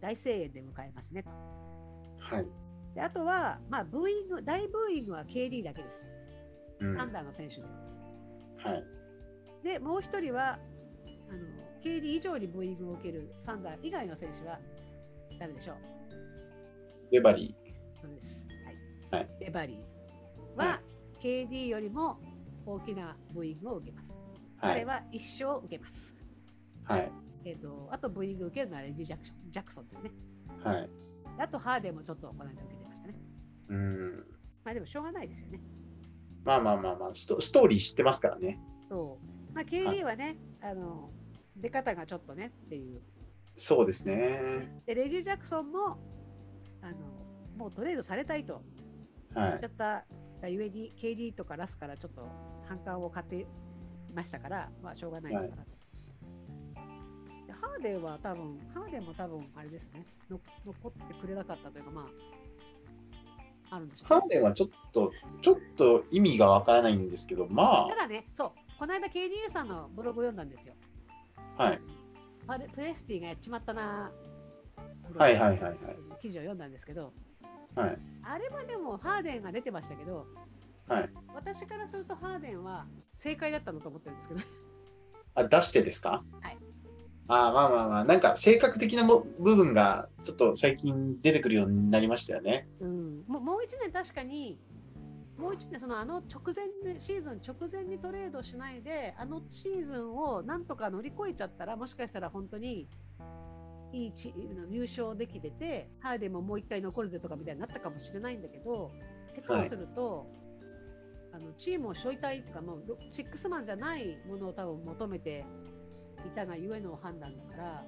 大声援で迎えますねと。はい、であとは、まあ、ブーイング大ブーイングは KD だけです。うん、サンダーの選手で。はい、でもう一人はあの KD 以上にブーイングを受けるサンダー以外の選手は誰でしょう？ベバリー。そうです。はい。ベバリーは、はい、KD よりも大きなブーイングを受けます。彼は一生受けます。はい。えっ、ー、と、あとブーイング受けるのはレジ・ジャクションジャクソンですね。はい。あとハーデンもちょっとこの間受けてましたね。うん。まあでもしょうがないですよね。まあまあまあまあ、ストストーリー知ってますからね。そう。まあ KD はね、あの、出方がちょっとねっていう。そうですね。で、レジ・ジャクソンも、あの、もうトレードされたいと言っちゃったがゆえに、KD とかラスからちょっと反感を買ってましたから、まあ、しょうがないのかなと。はい、ハーデンは多分、ハーデンも多分、あれですねの、残ってくれなかったというか、まあ、あるんでしょう、ね、ハーデンはちょっと、ちょっと意味がわからないんですけど、まあ。ただね、そう、この間 KDA さんのブログを読んだんですよ。はい。プレスティがやっちまったな。はいはいはいはい。記事を読んだんですけど、はい。あれはでもハーデンが出てましたけど、はい。私からするとハーデンは正解だったのと思ってるんですけど、あ、出してですか？はい。あまあまあまあ、なんか性格的なも部分がちょっと最近出てくるようになりましたよね。うん、もうもう1年確かに、もう1年、そのあの直前で、シーズン直前にトレードしないで、あのシーズンをなんとか乗り越えちゃったら、もしかしたら本当にいいチ優勝できてて、ハーデンももう1回残るぜとかみたいになったかもしれないんだけど、下手をすると、あのチームを背負いたいとか、もうロシックスマンじゃないものを多分求めていたがゆえの判断だから、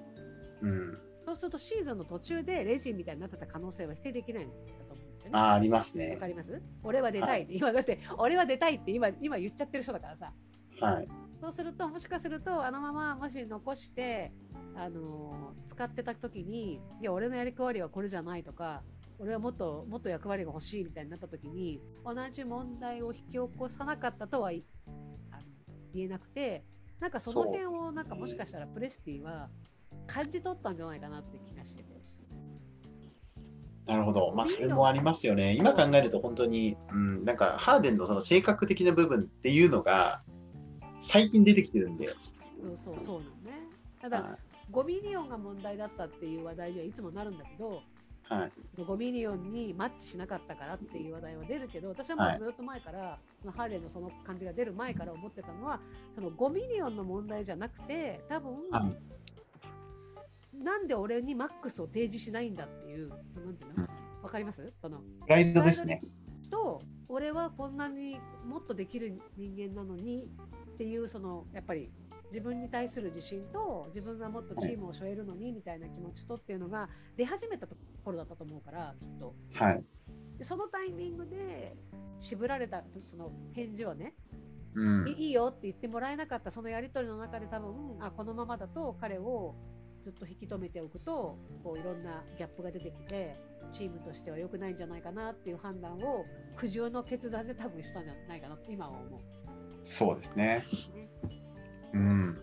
うん。そうするとシーズンの途中でレジみたいになってた可能性は否定できないんだと思うんですよね。ああ、ありますわね。かります？俺は出たいって、今だって俺は出たいって今今言っちゃってる人だからさはい。そうするともしかするとあのままもし残して、あのー使ってた時にいや俺のやりくわりはこれじゃないとか俺はもっともっと役割が欲しいみたいになった時に同じ問題を引き起こさなかったとは言えなくてなんかその辺をなんかもしかしたらプレスティは感じ取ったんじゃないかなって気がしてて。なるほど。まあ、それもありますよね。今考えると本当に、うん、なんかハーデンのその性格的な部分っていうのが最近出てきてるんで。そうそうそうなのね。ただ、は5 million が問題だったっていう話題にはいつもなるんだけど、い。はい。5 million にマッチしなかったからっていう話題は出るけど、私はもうずっと前から、そのハーデンのその感じが出る前から思ってたのは、その5 million の問題じゃなくて、多分、はい。なんで俺に max を提示しないんだっていう、そのなんていうの？うん。わかります？そのプライドですね。と俺はこんなにもっとできる人間なのにっていうそのやっぱり自分に対する自信と自分がもっとチームを背負えるのにみたいな気持ちとっていうのが出始めたところだったと思うからきっとはい。でそのタイミングで渋られたその返事をね、うん。いいいよって言ってもらえなかったそのやり取りの中で多分あこのままだと彼をずっと引き止めておくとこういろんなギャップが出てきてチームとしては良くないんじゃないかなっていう判断を苦渋の決断で多分したんじゃないかなって今は思そうですね。う、ね、うん。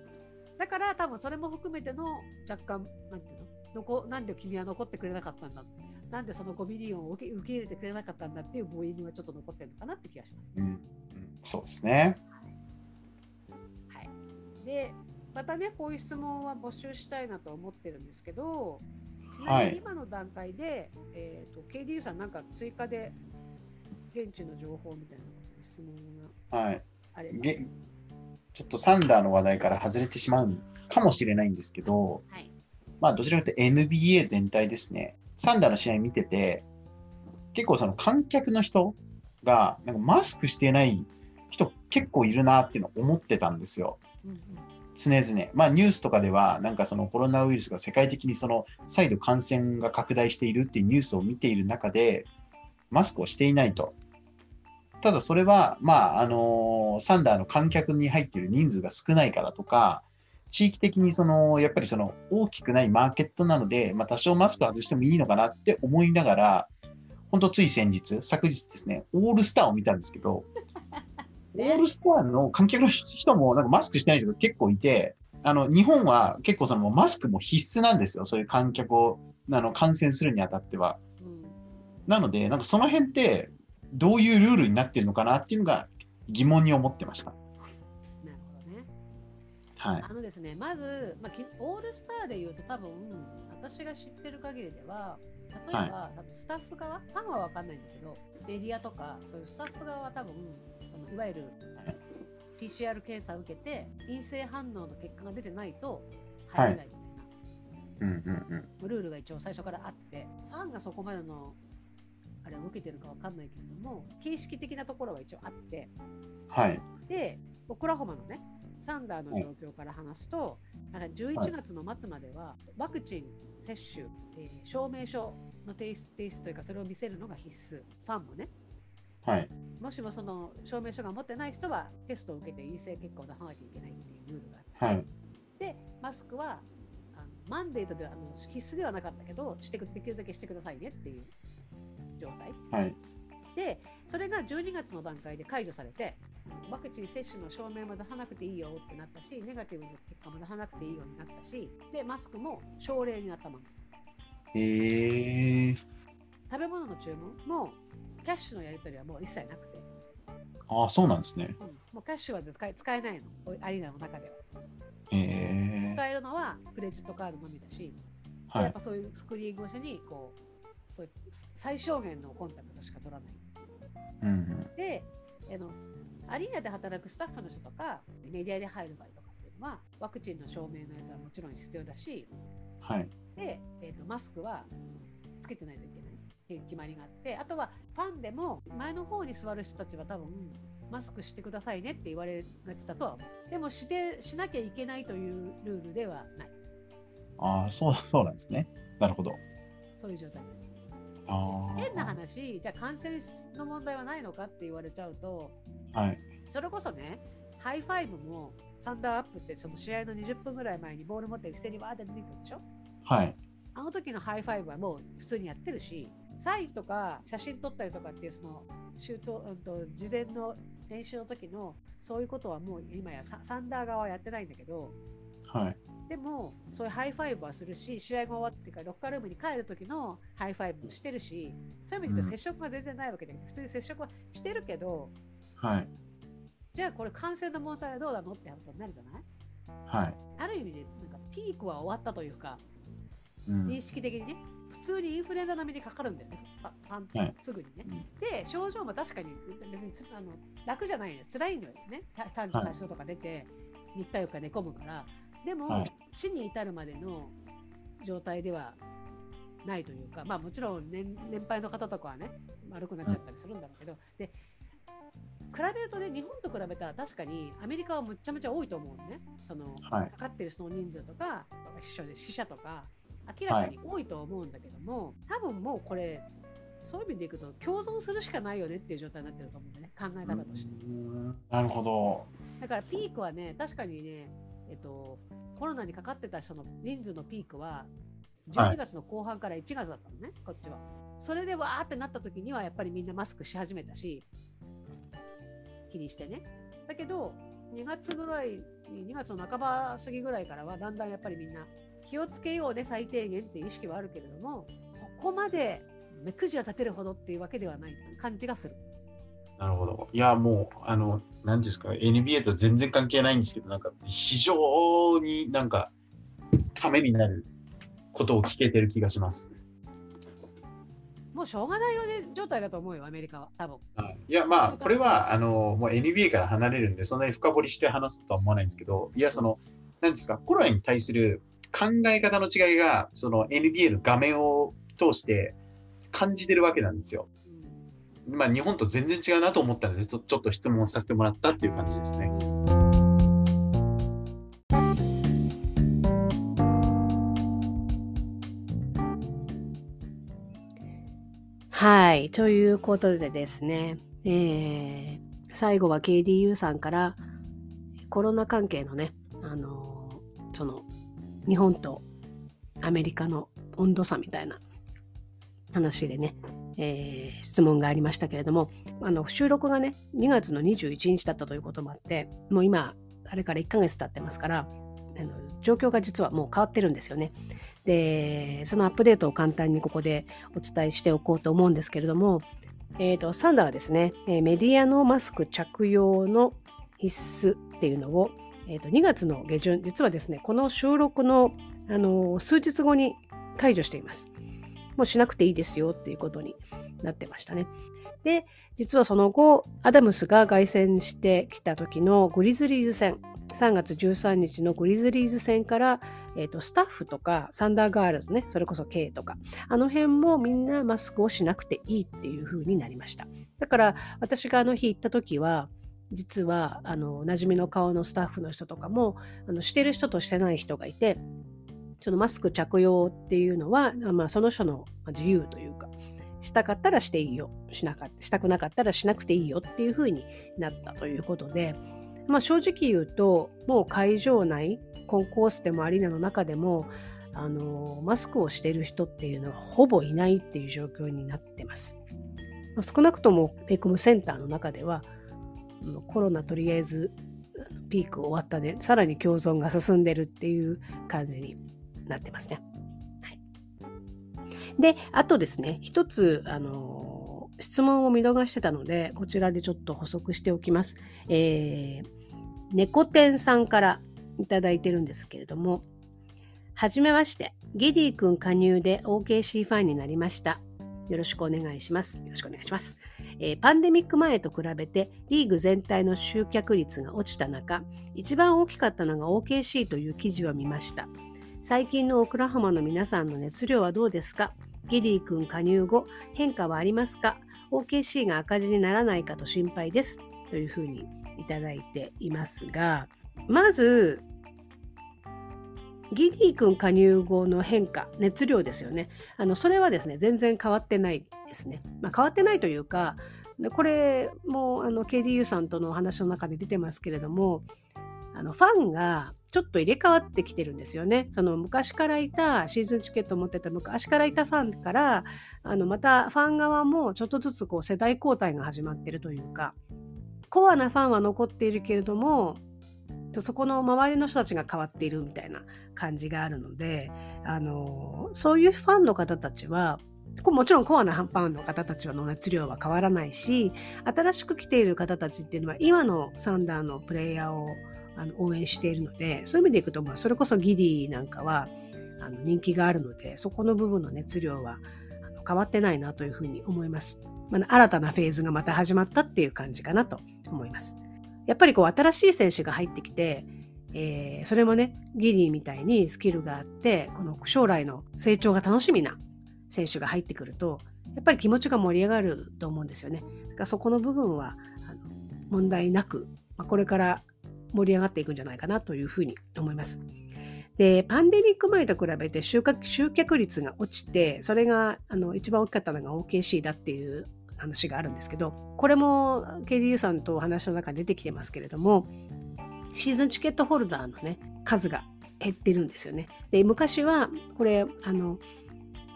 だから多分それも含めての若干なんていうの残なんで君は残ってくれなかったんだなんでその5ミリオンを受け受け入れてくれなかったんだっていう母音はちょっと残ってるのかなって気がします。うん。うんそうですね。はい、でまたねこういう質問は募集したいなと思ってるんですけどちなみに今の段階で、えー、と KDU さんなんか追加で現地の情報みたいな質問がはい。あればげちょっとサンダーの話題から外れてしまうかもしれないんですけど、はいまあ、どちらかというと NBA 全体ですね。サンダーの試合見てて、結構その観客の人が、なんかマスクしてない人結構いるなっていうのを思ってたんですよ。うんうん常々。まあニュースとかでは、なんかそのコロナウイルスが世界的にその再度感染が拡大しているっていうニュースを見ている中で、マスクをしていないと。ただそれは、まあ、あのサンダーの観客に入っている人数が少ないからとか、地域的にその、やっぱりその大きくないマーケットなので、まあ多少マスク外してもいいのかなって思いながら、本当つい先日、昨日ですね、オールスターを見たんですけど、<laughs> オールスターの観客の人もなんかマスクしてない人が結構いて、あの日本は結構そのマスクも必須なんですよ、そういう観客をあの感染するにあたっては。うんなので、なんかその辺ってどういうルールになってるのかなっていうのが疑問に思ってました。はい。あのですね、まず、まあ、きオールスターで言うと多分、私が知ってる限りでは、例えば、多分スタッフ側、ファンは分かんないんだけど、メディアとか、そういうスタッフ側は多分、そのいわゆるはい PCR 検査を受けて、陰性反応の結果が出てないと入れないみたいな、うんうんうん。ルールが一応最初からあって、ファンがそこまでのあれを受けてるか分かんないけれども、形式的なところは一応あって、はい。で、オクラホマのね、サンダーの状況から話すと、なんか11月の末までは、ワクチン接種、えー証明書の提出提出というか、それを見せるのが必須、ファンもね、はい。もしもその証明書が持ってない人は、テストを受けて陰性結果を出さなきゃいけないっていうルールがあって、はい。で、マスクはあのマンデートではあの必須ではなかったけどしてく、できるだけしてくださいねっていう状態。はい。で、それが12月の段階で解除されて、ワクチン接種の証明も出さなくていいよってなったし、ネガティブの結果も出さなくていいようになったし、で、マスクも奨励になったまま。へえ。食べ物の注文もキャッシュのやり取りはもう一切なくて。ああ、そうなんですね。うん、もうキャッシュは使え使えないの、アリーナの中では。へえ。使えるのはクレジットカードのみだし、はいやっぱそういうスクリーン越しにこうそう最小限のコンタクトしか取らない。うんうん。であのアリーナで働くスタッフの人とかメディアで入る場合とかっていうのはワクチンの証明のやつはもちろん必要だしはい。で、えー、とマスクはつけてないといけないっていう決まりがあってあとはファンでも前の方に座る人たちは多分マスクしてくださいねって言われがちだとは思うでもしてしなきゃいけないというルールではないああ、そう、そうなんですね。なるほど。そういう状態ですああ。変な話じゃあ感染の問題はないのかって言われちゃうとはい。それこそね、 high five もThunder Up ってその試合の20分ぐらい前にボール持って伏せにわーって出てくるでしょ？はい。あの時の high five はもう普通にやってるし、サインとか写真撮ったりとかっていうそのシュート、うんと、事前の練習の時のそういうことはもう今やサ、サンダー側はやってないんだけど、はい。でもそういう high five はするし、試合が終わってからロッカールームに帰る時の high five もしてるし、そういう意味で言うと接触が全然ないわけで、普通に接触はしてるけど、はい。じゃあこれ感染の問題はどうなのってことになるじゃない？はい。ある意味でなんかピークは終わったというか、うん。認識的にね、普通にインフルエンザ並みにかかるんだよね、パパンはい。すぐにね。うん。で、症状も確かに別につあの楽じゃないのよ、辛いのよね、38度とか出て、3日4日寝込むから、でも、はい。死に至るまでの状態ではないというか、まあもちろん年年配の方とかはね、悪くなっちゃったりするんだろうけど、で比べるとね、日本と比べたら確かにアメリカはむっちゃむちゃ多いと思うのね。そのはいかかってる人の人数とか、死者で死者とか、明らかに多いと思うんだけども、多分もうこれ、そういう意味でいくと、共存するしかないよねっていう状態になってると思うんだね、考え方として。うんなるほど。だからピークはね、確かにね、えっと、コロナにかかってた人の人数のピークは、12月の後半から1月だったのね、こっちは。それでわーってなった時には、やっぱりみんなマスクし始めたし、気にしてね。だけど、2月ぐらい、2月の半ば過ぎぐらいからは、だんだんやっぱりみんな気をつけようね、最低限っていう意識はあるけれども、ここまで目くじら立てるほどっていうわけではない感じがする。なるほど。いや、もう、あの、何ですか、NBA と全然関係ないんですけど、なんか、非常になんか、ためになることを聞けてる気がします。もうしょうがないよね状態だと思うよ、アメリカは、多分。はいいや、まあ、これは、あの、もう NBA から離れるんで、そんなに深掘りして話すとは思わないんですけど、いや、その、何ですか、コロナに対する考え方の違いが、その NBA の画面を通して感じてるわけなんですよ。うんまあ、日本と全然違うなと思ったので、ちょちょっと質問させてもらったっていう感じですね。はい。ということでですね、えー最後は KDU さんからコロナ関係のね、あのーその日本とアメリカの温度差みたいな話でね、えー質問がありましたけれども、あの収録がね、2月の21日だったということもあって、もう今、あれから1ヶ月経ってますから、あの状況が実はもう変わってるんですよね。で、そのアップデートを簡単にここでお伝えしておこうと思うんですけれども、えー、とサンダーはですね、えメディアのマスク着用の必須っていうのを、えー、と2月の下旬、実はですね、この収録の、あの数日後に解除しています。もうしなくていいですよっていうことになってましたね。で、実はその後、アダムスが凱旋してきた時のグリズリーズ戦、3月13日のグリズリーズ戦から、えー、とスタッフとかサンダーガールズね、それこそ K とか、あの辺もみんなマスクをしなくていいっていう風になりました。だから私があの日行った時は、実はあの馴染みの顔のスタッフの人とかもあのしてる人としてない人がいて、そのマスク着用っていうのは、まあ、その人の自由というか、したかったらしていいよ、しなかしたくなかったらしなくていいよっていう風になったということで、まあ、正直言うと、もう会場内、コンコースでもアリーナの中でも、あのマスクをしている人っていうのはほぼいないっていう状況になってます。まあ少なくともペイコムセンターの中では、コロナとりあえずピーク終わったで、さらに共存が進んでるっていう感じになってますね。はい、で、あとですね、一つ、あの、質問を見逃してたので、こちらでちょっと補足しておきます。えー、猫天さんからいただいてるんですけれども、はじめまして、ゲディ君加入で OKC ファンになりました。よろしくお願いします。よろしくお願いします。えー、パンデミック前と比べてリーグ全体の集客率が落ちた中、一番大きかったのが OKC という記事を見ました。最近のオクラホマの皆さんの熱量はどうですか？ゲディ君加入後、変化はありますか ?OKC が赤字にならないかと心配です。というふうにいただいていますが、まず、ギディ君加入後の変化、熱量ですよね。あのそれはですね、全然変わってないですね。まあ、変わってないというか、これもあの KDU さんとのお話の中で出てますけれども、あのファンがちょっと入れ替わってきてるんですよね。その昔からいたシーズンチケットを持ってた昔からいたファンからあのまたファン側もちょっとずつこう世代交代が始まってるというかコアなファンは残っているけれどもそこの周りの人たちが変わっているみたいな感じがあるのであのそういうファンの方たちはもちろんコアなファンの方たちの熱量は変わらないし新しく来ている方たちっていうのは今のサンダーのプレイヤーをあの応援しているのでそういう意味でいくと、まあ、それこそギディなんかはあの人気があるのでそこの部分の熱量は変わってないなというふうに思います。まあ、新たなフェーズがまた始まったっていう感じかなと思います。やっぱりこう新しい選手が入ってきて、えー、それもねギリーみたいにスキルがあってこの将来の成長が楽しみな選手が入ってくるとやっぱり気持ちが盛り上がると思うんですよね。だからそこの部分はあの問題なく、まあ、これから盛り上がっていくんじゃないかなというふうに思います。で、パンデミック前と比べて集客集客率が落ちて、それがあの一番大きかったのが OKC だっていう話があるんですけど、これも KDU さんとお話の中で出てきてますけれども、シーズンチケットホルダーのね、数が減ってるんですよね。で、昔は、これ、あの、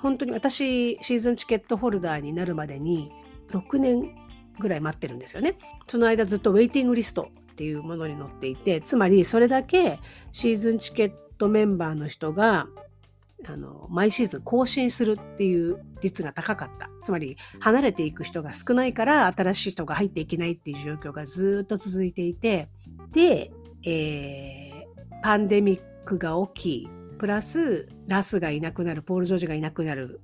本当に私、シーズンチケットホルダーになるまでに6年ぐらい待ってるんですよね。その間ずっとウェイティングリストっていうものに載っていて、つまりそれだけシーズンチケットメンバーの人があの毎シーズン更新するっていう率が高かった。つまり離れていく人が少ないから新しい人が入っていけないっていう状況がずっと続いていて、で、えー、パンデミックが起き、プラスラスがいなくなる、ポール・ジョージがいなくなる。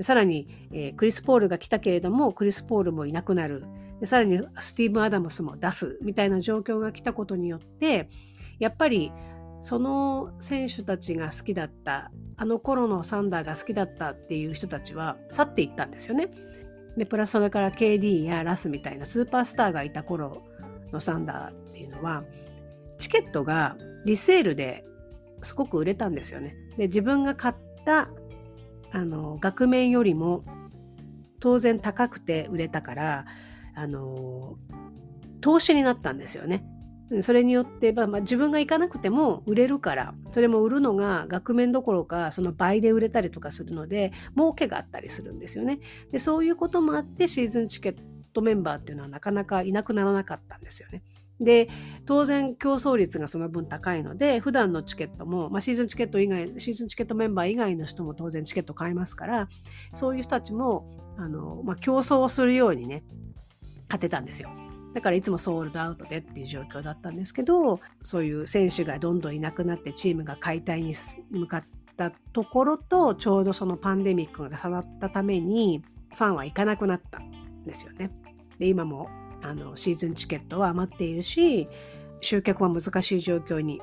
さらに、えー、クリス・ポールが来たけれども、クリス・ポールもいなくなる。さらにスティーブ・アダムスも出すみたいな状況が来たことによって、やっぱりその選手たちが好きだったあの頃のサンダーが好きだったっていう人たちは去っていったんですよね。でプラスそれから KD やラスみたいなスーパースターがいた頃のサンダーっていうのはチケットがリセールですごく売れたんですよね。で自分が買ったあの額面よりも当然高くて売れたからあの投資になったんですよね。それによって、まあ、まあ、自分が行かなくても売れるからそれも売るのが額面どころかその倍で売れたりとかするので儲けがあったりするんですよね。でそういうこともあってシーズンチケットメンバーっていうのはなかなかいなくならなかったんですよね。で当然競争率がその分高いので普段のチケットも、まあ、シーズンチケット以外シーズンチケットメンバー以外の人も当然チケット買いますからそういう人たちもあの、まあ、競争をするようにね勝てたんですよ。だからいつもソールドアウトでっていう状況だったんですけど、そういう選手がどんどんいなくなってチームが解体に向かったところと、ちょうどそのパンデミックが重なったために、ファンは行かなくなったんですよね。で、今もあのシーズンチケットは余っているし、集客は難しい状況に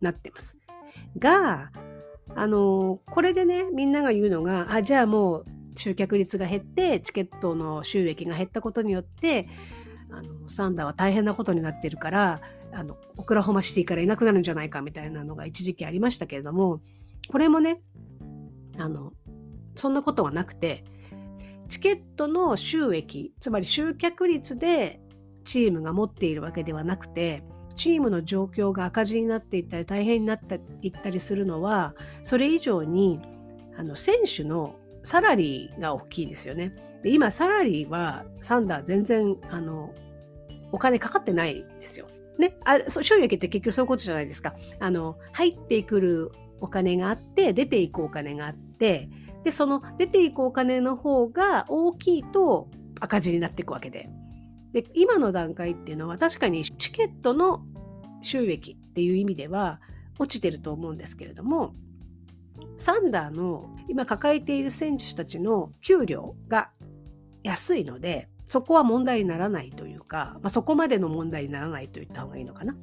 なってます。が、あの、これでね、みんなが言うのが、あ、じゃあもう集客率が減って、チケットの収益が減ったことによって、あのサンダーは大変なことになってるからあのオクラホマシティからいなくなるんじゃないかみたいなのが一時期ありましたけれどもこれもねあのそんなことはなくてチケットの収益つまり集客率でチームが持っているわけではなくてチームの状況が赤字になっていったり大変になっていったりするのはそれ以上にあの選手のサラリーが大きいですよね。で今サラリーはサンダー全然あのお金かかってないですよ。ね、あ収益って結局そういうことじゃないですか。あの入ってくるお金があって出ていくお金があってで、その出ていくお金の方が大きいと赤字になっていくわけで。で、今の段階っていうのは確かにチケットの収益っていう意味では落ちてると思うんですけれども、サンダーの今抱えている選手たちの給料が安いので、そこは問題にならないというか、まあ、そこまでの問題にならないと言った方がいいのかな。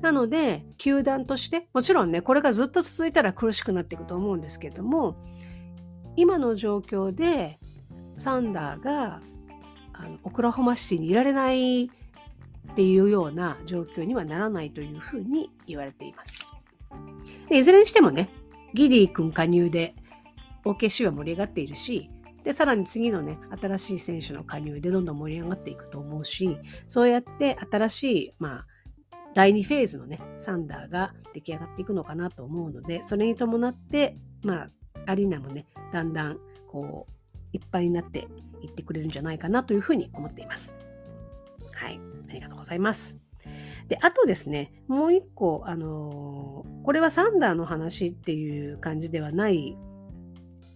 なので、球団として、もちろんね、これがずっと続いたら苦しくなっていくと思うんですけれども、今の状況でサンダーがあのオクラホマシティにいられないっていうような状況にはならないというふうに言われています。いずれにしてもね、ギディ君加入で OKC は盛り上がっているし、で、さらに次のね、新しい選手の加入でどんどん盛り上がっていくと思うし、そうやって新しい、まあ、第2フェーズのね、サンダーが出来上がっていくのかなと思うので、それに伴って、まあ、アリーナもね、だんだん、こう、いっぱいになっていってくれるんじゃないかなというふうに思っています。はい。ありがとうございます。で、あとですね、もう一個、あのー、これはサンダーの話っていう感じではない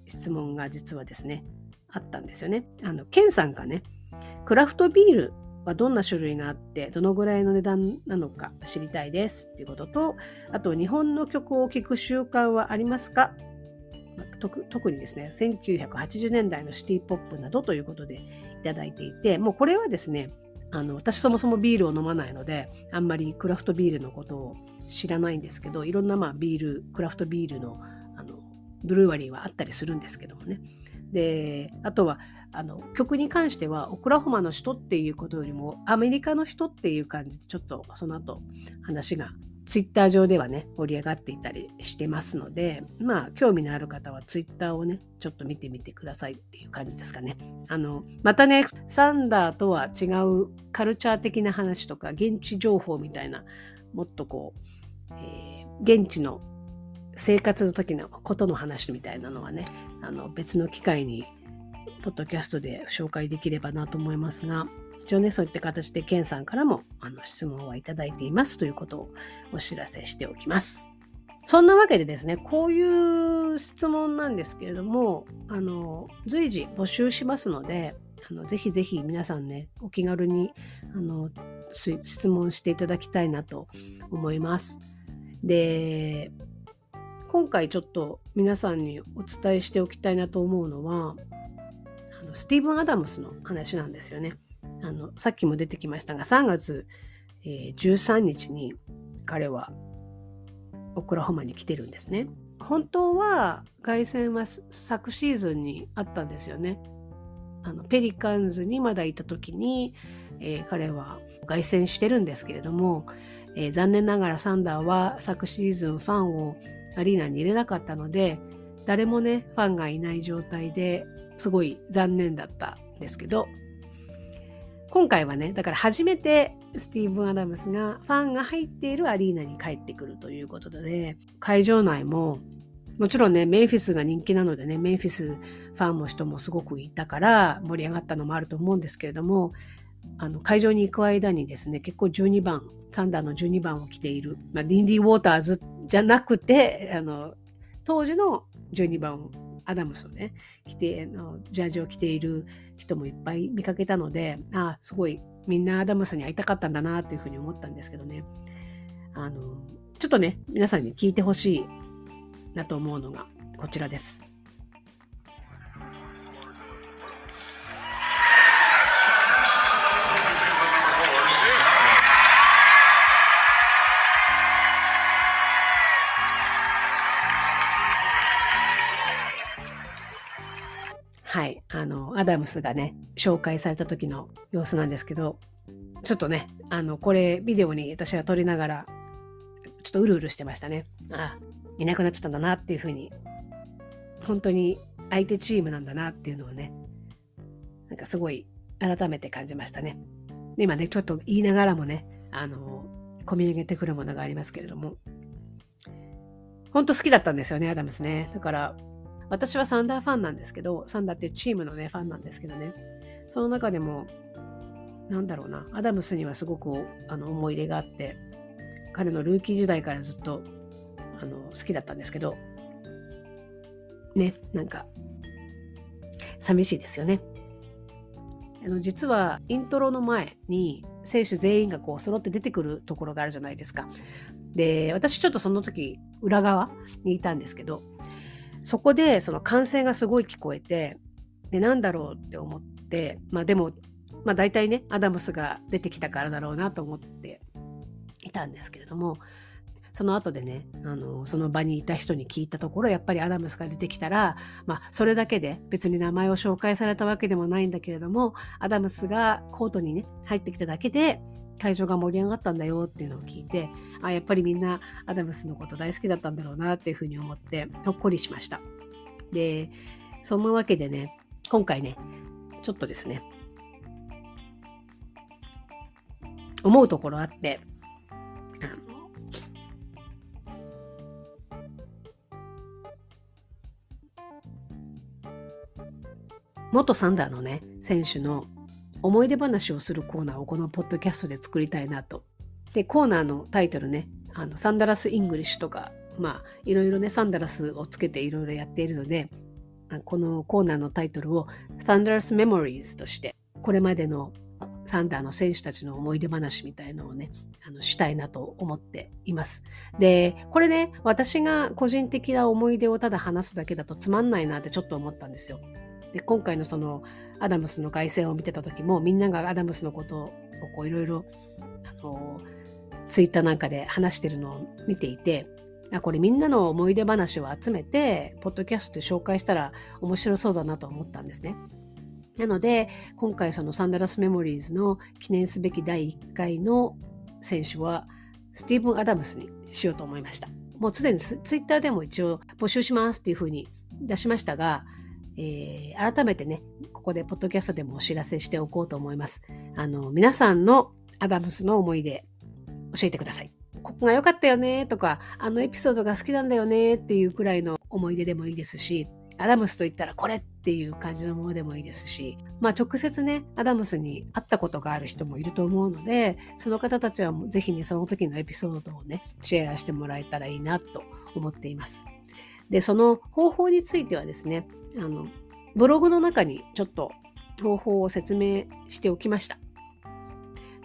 質問が実はですね、あったんですよね。あの、ケンさんがね、クラフトビールはどんな種類があって、どのぐらいの値段なのか知りたいですっていうことと、あと、日本の曲を聴く習慣はありますか？特にですね、1980年代のシティポップなどということでいただいていて、もうこれはですね、あの私そもそもビールを飲まないので、あんまりクラフトビールのことを知らないんですけど、いろんなまあビール、クラフトビールのあのブルーワリーはあったりするんですけどもね。で、あとはあの曲に関してはオクラホマの人っていうことよりもアメリカの人っていう感じでちょっとその後話がツイッター上ではね、盛り上がっていたりしてますので、まあ、興味のある方はツイッターをね、ちょっと見てみてくださいっていう感じですかね。あの、またね、サンダーとは違うカルチャー的な話とか、現地情報みたいな、もっとこう、えー、現地の生活の時のことの話みたいなのはね、あの別の機会に、ポッドキャストで紹介できればなと思いますが、一応ね、そういった形でケンさんからもあの質問はいただいていますということをお知らせしておきます。そんなわけでですね、こういう質問なんですけれども、あの、随時募集しますので、あのぜひぜひ皆さんね、お気軽にあの質問していただきたいなと思います。で、今回ちょっと皆さんにお伝えしておきたいなと思うのは、あのスティーブン・アダムスの話なんですよね。あのさっきも出てきましたが3月、えー、13日に彼はオクラホマに来てるんですね。本当は凱旋は昨シーズンにあったんですよね。あのペリカンズにまだいた時に、えー、彼は凱旋してるんですけれども、えー、残念ながらサンダーは昨シーズンファンをアリーナに入れなかったので誰もねファンがいない状態ですごい残念だったんですけど今回はね、だから初めてスティーブン・アダムスがファンが入っているアリーナに帰ってくるということで、会場内ももちろんね、メンフィスが人気なのでね、メンフィスファンの人もすごくいたから盛り上がったのもあると思うんですけれども、あの会場に行く間にですね、結構12番、サンダーの12番を着ている、まあ、リンディ・ウォーターズじゃなくて、あの当時の12番アダムスをね、着て、のジャージを着ている人もいっぱい見かけたので、あすごいみんなアダムスに会いたかったんだなというふうに思ったんですけどね。あの、ちょっとね、皆さんに聞いてほしいなと思うのがこちらです。はい、あの、アダムスがね、紹介された時の様子なんですけど、ちょっとね、あの、これ、ビデオに私は撮りながら、ちょっとうるうるしてましたね。あいなくなっちゃったんだなっていうふうに、本当に相手チームなんだなっていうのをね、なんかすごい改めて感じましたね。で今ね、ちょっと言いながらもね、あの、込み上げてくるものがありますけれども、本当好きだったんですよね、アダムスね。だから、私はサンダーファンなんですけど、サンダーっていうチームのね、ファンなんですけどね、その中でも、なんだろうな、アダムスにはすごくあの思い入れがあって、彼のルーキー時代からずっとあの好きだったんですけど、ね、なんか、寂しいですよね。あの実はイントロの前に選手全員がこう揃って出てくるところがあるじゃないですか。で私ちょっとその時裏側にいたんですけどそこでその歓声がすごい聞こえてでなんだろうって思ってまあでも、まあ、大体ねアダムスが出てきたからだろうなと思っていたんですけれどもその後でねあのその場にいた人に聞いたところやっぱりアダムスが出てきたら、まあ、それだけで別に名前を紹介されたわけでもないんだけれどもアダムスがコートにね入ってきただけで会場が盛り上がったんだよっていうのを聞いてあやっぱりみんなアダムスのこと大好きだったんだろうなっていうふうに思ってほっこりしました。でそんなわけでね今回ねちょっとですね思うところあって元サンダーのね選手の思い出話をするコーナーをこのポッドキャストで作りたいなと。でコーナーのタイトルねあの Thunderous English とかまあいろいろね Thunderous をつけていろいろやっているのでこのコーナーのタイトルを Thunderous Memories としてこれまでのサンダーの選手たちの思い出話みたいのをねあのしたいなと思っています。でこれね私が個人的な思い出をただ話すだけだとつまんないなってちょっと思ったんですよ。で今回のそのアダムスの凱旋を見てた時もみんながアダムスのことをいろいろツイッターなんかで話してるのを見ていてこれみんなの思い出話を集めてポッドキャストで紹介したら面白そうだなと思ったんですね。なので今回そのサンダラスメモリーズの記念すべき第1回の選手はスティーブン・アダムスにしようと思いました。もうすでにツイッターでも一応募集しますっていうふうに出しましたが、えー、改めてね、ここでポッドキャストでもお知らせしておこうと思います。あの、皆さんのアダムスの思い出、教えてください。ここが良かったよねとか、あのエピソードが好きなんだよねっていうくらいの思い出でもいいですし、アダムスと言ったらこれっていう感じのものでもいいですし、まあ直接ね、アダムスに会ったことがある人もいると思うので、その方たちはぜひね、その時のエピソードをね、シェアしてもらえたらいいなと思っています。で、その方法についてはですね、あの、ブログの中にちょっと方法を説明しておきました。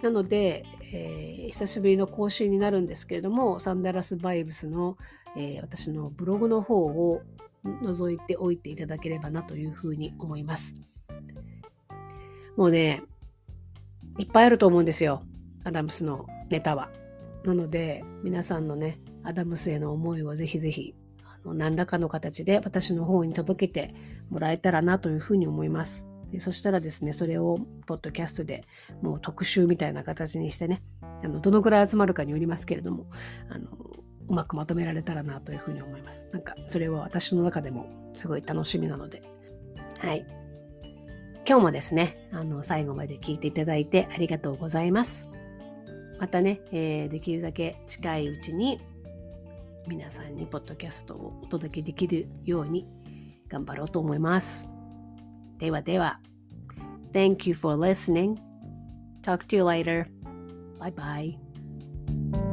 なので、えー、久しぶりの更新になるんですけれども、サンダラスバイブスの、えー、私のブログの方を覗いておいていただければなというふうに思います。もうね、いっぱいあると思うんですよ。アダムスのネタは。なので、皆さんのね、アダムスへの思いをぜひぜひあの何らかの形で私の方に届けてもらえたらなというふうに思います。でそしたらですね、それをポッドキャストでもう特集みたいな形にしてね、あのどのぐらい集まるかによりますけれども、あのうまくまとめられたらなというふうに思います。なんかそれは私の中でもすごい楽しみなので。はい。今日もですね、あの最後まで聞いていただいてありがとうございます。またね、えー、できるだけ近いうちに皆さんにポッドキャストをお届けできるように頑張ろうと思います。ではでは、Thank you for listening. Talk to you later. Bye bye.